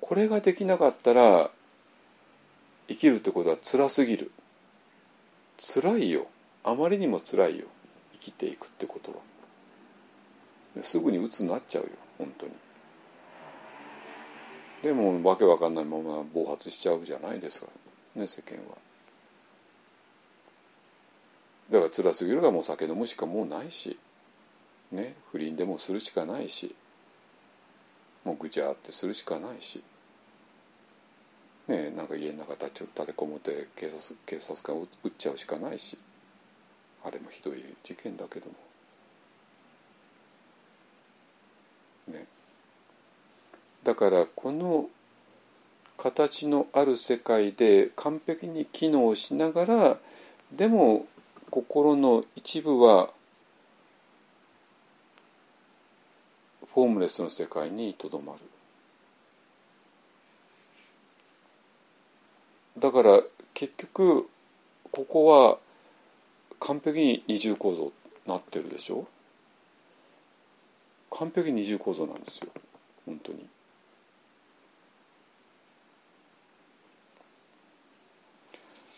Speaker 1: これができなかったら生きるってことは辛すぎる。辛いよ。あまりにも辛いよ。生きていくってことは。すぐに鬱になっちゃうよ本当に。でもわけわかんないまま暴発しちゃうじゃないですか。ね世間は。だから辛すぎるがもう酒飲むしかもうないし、ね、不倫でもするしかないし。もうぐちゃってするしかないし、ね、なんか家の中立立てこもって警察警察官を撃っちゃうしかないし。あれもひどい事件だけども。ね、だからこの形のある世界で完璧に機能しながらでも心の一部はフォームレスの世界にとどまる。だから結局ここは完璧に二重構造なってるでしょ。完璧に二重構造なんですよ。本当に。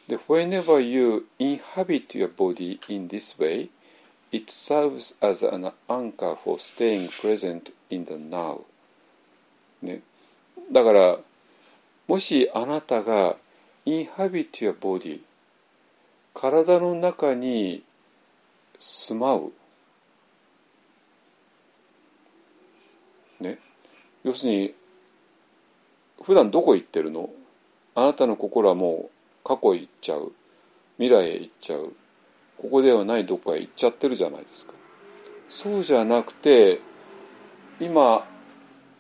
Speaker 1: で whenever you inhabit your body in this way, it serves as an anchor for staying present in the now. ね、だからもしあなたが inhabit your body 体の中に住まう、ね、要するに普段どこ行ってるのあなたの心はもう過去へ行っちゃう。未来へ行っちゃう。ここではないどっかへ行っちゃってるじゃないですか。そうじゃなくて今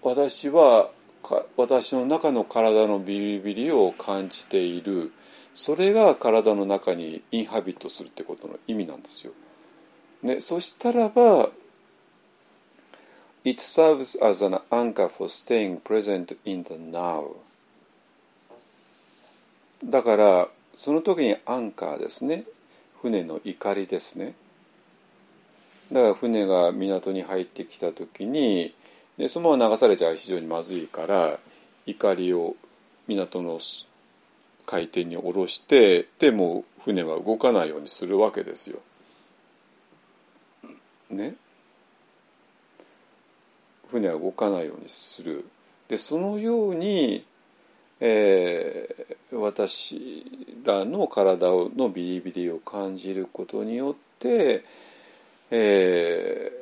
Speaker 1: 私は私の中の体のビリビリを感じている。それが体の中にインハビットするってことの意味なんですよ。ね、そしたらば It serves as an anchor for staying present in the now だからその時にアンカーですね船の怒りですねだから船が港に入ってきた時にでそのまま流されちゃう非常にまずいから怒りを港の海底に下ろしてでもう船は動かないようにするわけですよ。ね？船は動かないようにする。でそのようにえー、私らの体のビリビリを感じることによって、え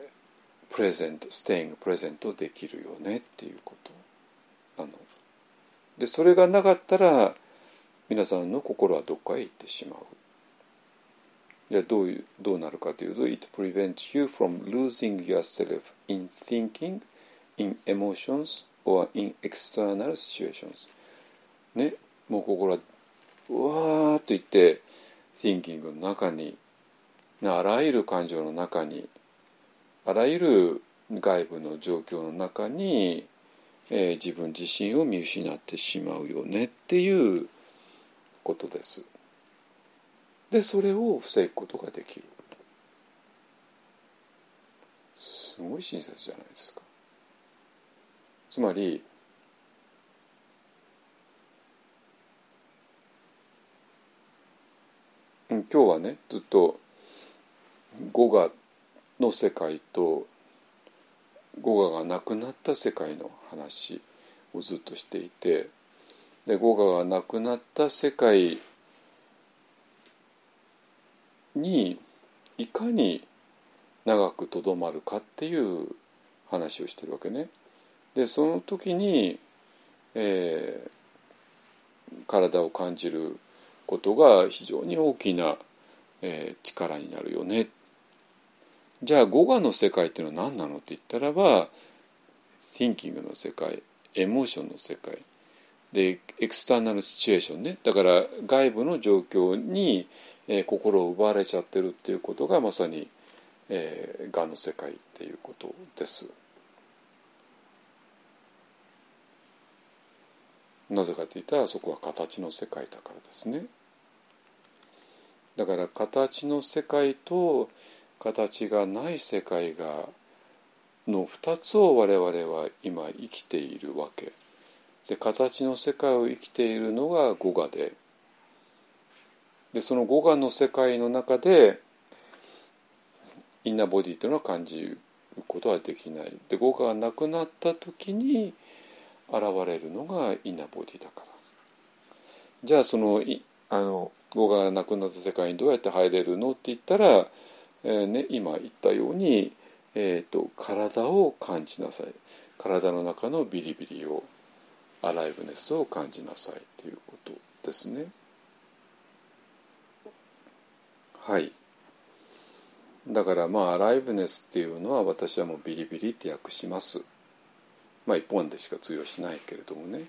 Speaker 1: ー、プレゼントステイングプレゼントできるよねっていうことなの。でそれがなかったら皆さんの心はどっかへ行ってしまう。でどういうどうなるかというと It prevents you from losing yourself in thinking, in emotions or in external situations. ねもう心はうわーっといって thinking の中にあらゆる感情の中にあらゆる外部の状況の中に、えー、自分自身を見失ってしまうよねっていうことです。でそれを防ぐことができる。すごい親切じゃないですか。つまり今日はねずっと語画の世界と語画がなくなった世界の話をずっとしていてで語画がなくなった世界にいかに長くとどまるかっていう話をしてるわけね。でその時に、えー、体を感じることが非常に大きな、えー、力になるよね。じゃあ語我の世界っていうのは何なのって言ったらば thinking の世界エモーションの世界でエクスターナルシチュエーションねだから外部の状況に、えー、心を奪われちゃってるっていうことがまさに、えー、がの世界っていうことです。なぜかといったらそこは形の世界だからですね。だから形の世界と形がない世界がの2つを我々は今生きているわけ。で形の世界を生きているのが語我で。でその語我の世界の中でインナーボディというのは感じることはできない。で語我がなくなった時に現れるのがインナーボディだからじゃあそのあの語がなくなった世界にどうやって入れるのって言ったら、えーね、今言ったように、えーと、体を感じなさい体の中のビリビリをアライブネスを感じなさいということですね。はいだからまあアライブネスっていうのは私はもうビリビリって訳します。まあ一本でしか通用しないけれどもね。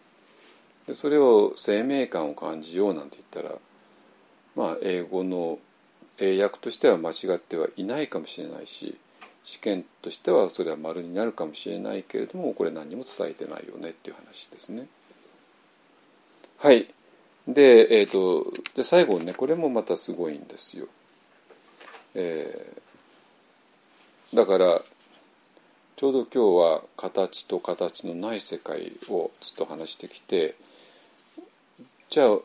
Speaker 1: でそれを生命感を感じようなんて言ったらまあ英語の英訳としては間違ってはいないかもしれないし試験としてはそれは丸になるかもしれないけれどもこれ何も伝えてないよねっていう話ですね。はいで,、えーと、で最後ねこれもまたすごいんですよ。えー、だからちょうど今日は形と形のない世界をずっと話してきてじゃあ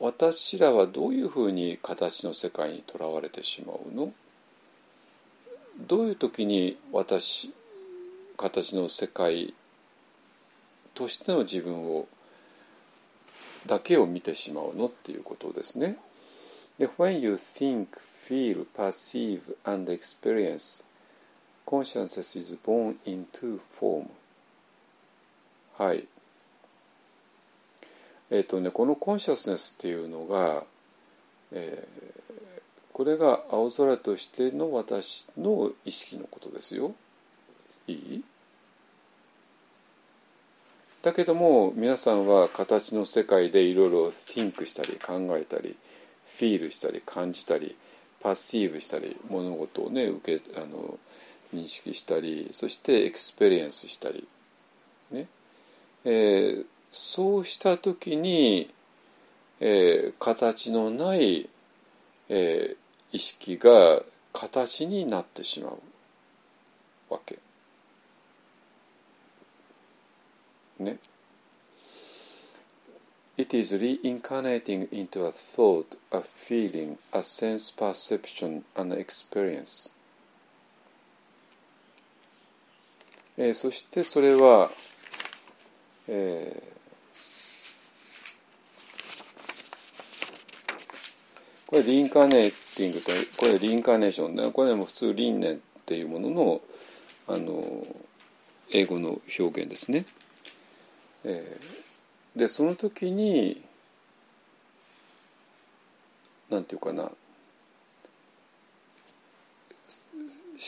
Speaker 1: 私らはどういうふうに形の世界にとらわれてしまうの？どういう時に私形の世界としての自分をだけを見てしまうのっていうことですね。で、When you think, feel, perceive, and experience, consciousness is born into form. はい。えっ、ー、とね、このコンシャスネスっていうのが、えー、これが青空としての私の意識のことですよ。いい？だけども皆さんは形の世界でいろいろ think したり考えたり feel したり感じたり perceive したり物事をね受けあの認識したりそして experience したりね、えー、そうした時に、えー、形のない、えー、意識が形になってしまうわけ。ね。It is reincarnating into a thought, a feeling, a sense perception, an experience. えー、そしてそれは、えーこれ reincarnating とこれ reincarnation でこれも普通輪廻っていうもののあの英語の表現ですね。えー、でその時になんていうかな思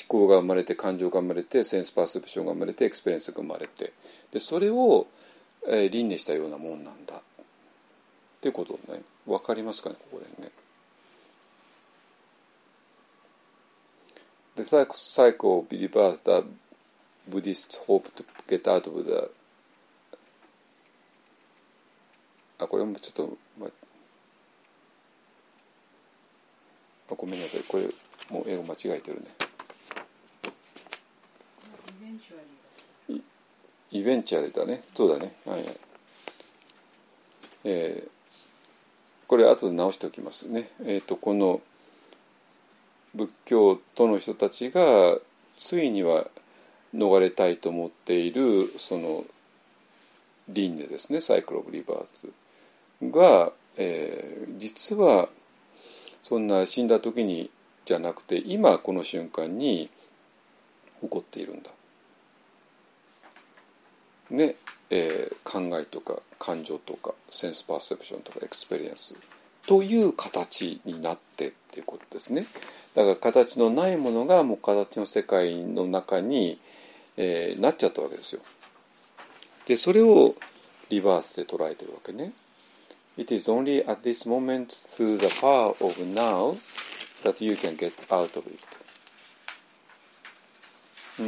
Speaker 1: 考が生まれて感情が生まれて sense perception が生まれて experience が生まれてでそれを、えー、輪廻したようなもんなんだ。っていうことね。分かりますかねここでね。the cycle of rebirth that Buddhists hope to get out of the あこれもちょっと、まあ、ごめんなさい。これもう英語間違えてるね。イベンチュアリだね。そうだね。はい、えー、これ後で直しておきますね。えっ、ー、とこの仏教徒の人たちがついには逃れたいと思っているその輪廻ですね。サイクル・オブ・リバースが、えー、実はそんな死んだ時にじゃなくて今この瞬間に起こっているんだ。ねえー、考えとか感情とか sense perception とか experience という形になってっていうことですね。だから形のないものがもう形の世界の中に、えー、なっちゃったわけですよ。でそれを reverse で捉えてるわけね。It is only at this moment through the power of now that you can get out of it.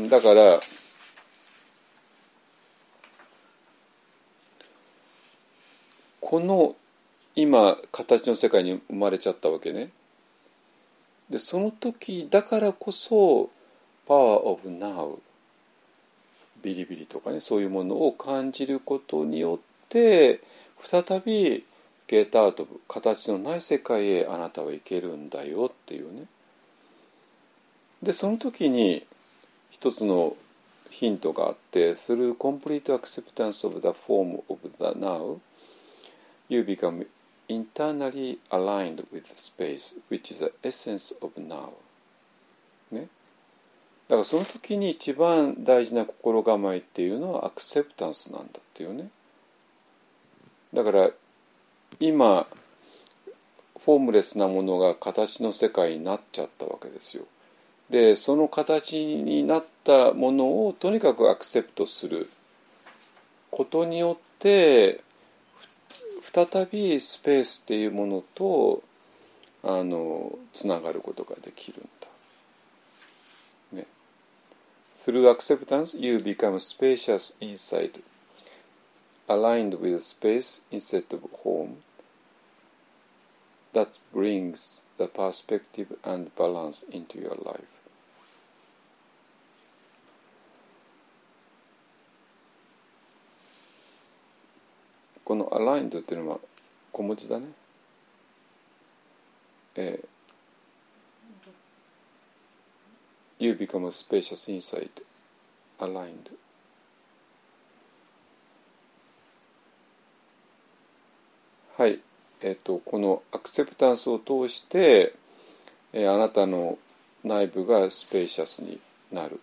Speaker 1: だからこの今形の世界に生まれちゃったわけね。でその時だからこそ「パワーオブナウ」ビリビリとかねそういうものを感じることによって再びゲートアウト形のない世界へあなたは行けるんだよっていうねでその時に一つのヒントがあって「Through complete acceptance of the form of the now you become internally aligned with space, which is the essence of now. ね。だからその時に一番大事な心構えっていうのはアクセプタンスなんだっていうね。だから今フォームレスなものが形の世界になっちゃったわけですよ。でその形になったものをとにかくアクセプトすることによって再びスペースっていうものとあのつながることができるんだ。ね。Through acceptance, you become spacious inside, aligned with space instead of home. That brings the perspective and balance into your life. この aligned っていうのは小文字だね。えー You become a spacious inside, aligned. はい、えっ、とこのアクセプタンスを通して、えーあなたの内部がスペーシャスになる。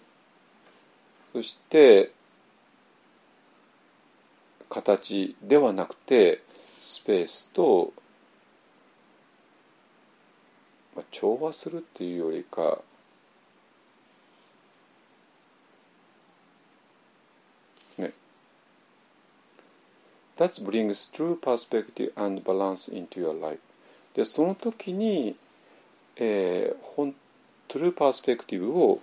Speaker 1: そして形ではなくてスペースと、まあ、調和するっていうよりかね。That brings true perspective and balance into your life. でその時に、えー、ほんトゥルーパースペクティブを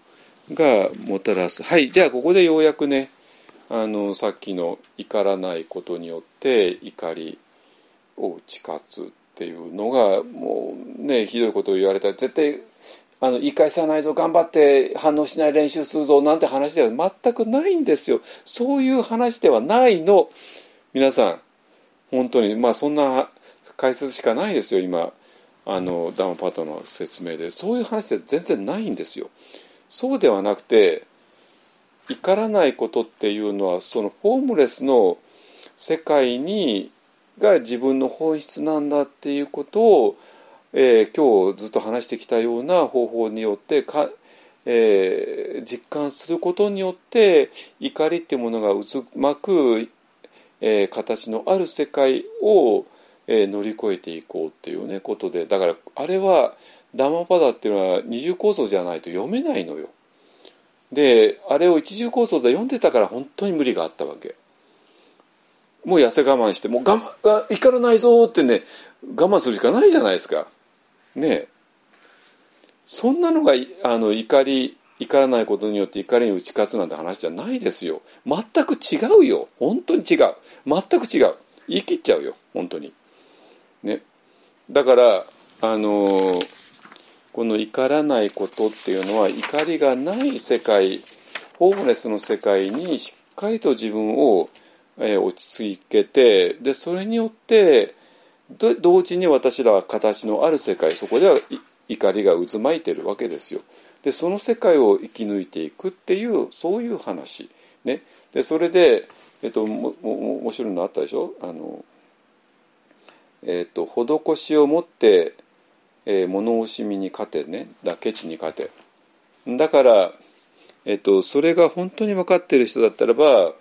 Speaker 1: がもたらす。はいじゃあここでようやくねあのさっきの怒らないことによって怒りを打ち勝つっていうのがもうねひどいことを言われたら絶対あの言い返さないぞ頑張って反応しない練習するぞなんて話では全くないんですよそういう話ではないの皆さん本当にまあそんな解説しかないですよ今あのダムパートの説明でそういう話では全然ないんですよそうではなくて怒らないことっていうのはそのフォームレスの世界にが自分の本質なんだっていうことを、えー今日ずっと話してきたような方法によってか、えー実感することによって怒りっていうものが渦巻く、えー形のある世界を、えー乗り越えていこうっていうねことでだからあれはダマパダっていうのは二重構造じゃないと読めないのよ。であれを一重構造で読んでたから本当に無理があったわけ。もう痩せ我慢してもう我慢怒らないぞってね我慢するしかないじゃないですか。ねそんなのがあの怒り怒らないことによって怒りに打ち勝つなんて話じゃないですよ。全く違うよ。本当に違う。全く違う。言い切っちゃうよ。本当に。ね。だからあのこの怒らないことっていうのは怒りがない世界ホームレスの世界にしっかりと自分を、えー落ち着けてでそれによって同時に私らは形のある世界そこでは怒りが渦巻いてるわけですよ。でその世界を生き抜いていくっていうそういう話。ね、でそれで、えっと、もも面白いのあったでしょ？あの、えっと、施しを持ってえー物惜しみに勝てねだケチに勝て。だから、えっと、それが本当に分かっている人だったらば、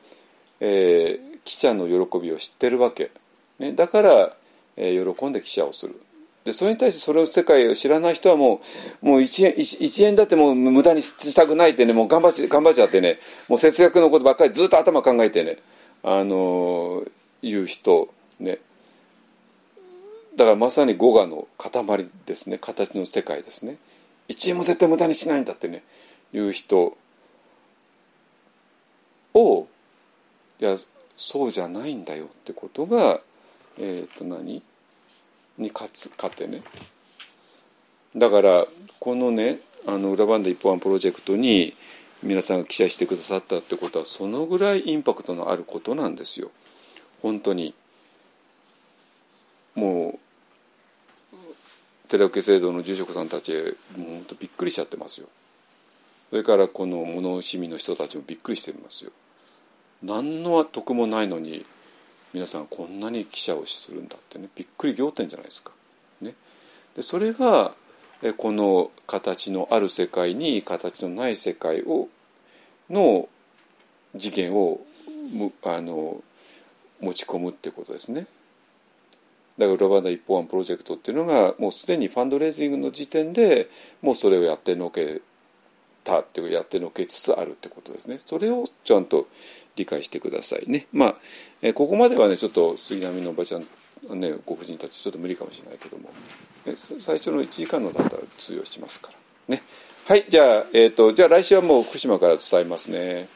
Speaker 1: えー、記者の喜びを知ってるわけ、ね、だから、えー喜んで記者をする。でそれに対してそれを世界を知らない人はもうもう1円 1, 円だってもう無駄にしたくないってねもう頑張っち頑張っちゃってねもう節約のことばっかりずっと頭考えてねあのー言う人ね。だからまさに語我の塊ですね。形の世界ですね。1円も絶対無駄にしないんだってね言う人。をいやそうじゃないんだよってことがえっ、と何？に勝つ勝てね。だからこのねあの裏番で一本プロジェクトに皆さんが記載してくださったってことはそのぐらいインパクトのあることなんですよ。本当に。もう寺受制度の住職さんたちもう本当びっくりしちゃってますよそれからこの物惜しみの人たちもびっくりしてますよ何の得もないのに皆さんこんなに記者をするんだってねびっくり仰天じゃないですか。ね、でそれがこの形のある世界に形のない世界をの次元をあの持ち込むってことですね。だから裏バナ一方案プロジェクトっていうのがもうすでにファンドレイジングの時点でもうそれをやってのけたっていうやってのけつつあるってことですね。それをちゃんと理解してくださいね。まあ、えここまではねちょっと杉並のおばちゃんねご婦人たちちょっと無理かもしれないけども、最初の1時間のだったら通用しますからね。はいじゃあえっ、ー、とじゃあ来週はもう福島から伝えますね。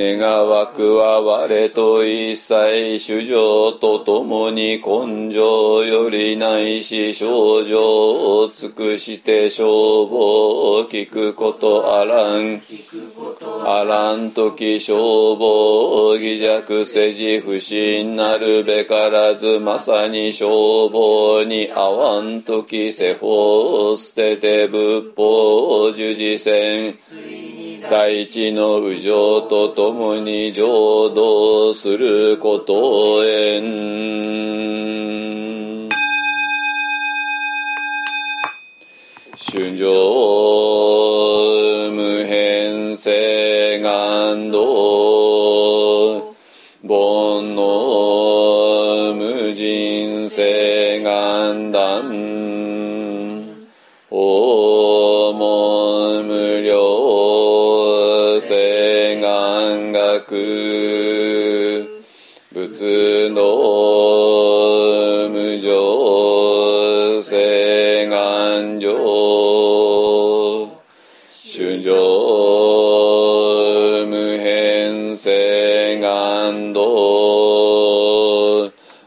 Speaker 1: 願わくは我と一切主情とともに根性よりないし症状を尽くして消防を聞くことあらん。あらん時消防偽弱せじ不信なるべからずまさに消防に合わん時世法を捨てて仏法を従事せん。大地の右上とともに浄土することへん。春情無変性願道煩悩無人性願断。訪問無願学仏の無常聖願上主上無変聖願道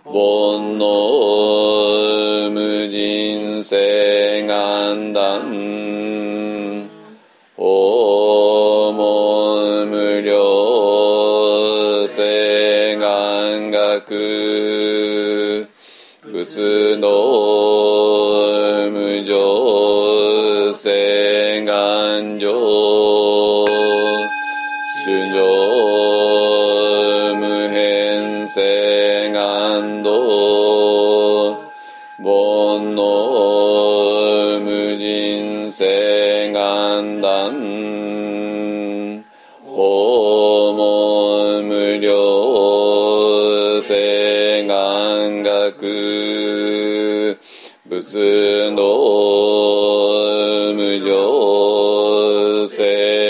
Speaker 1: 煩悩無人聖願断。訪問料聖願学。仏の無常聖願上。主上無変聖願道。煩悩無人聖行性願学仏の無常性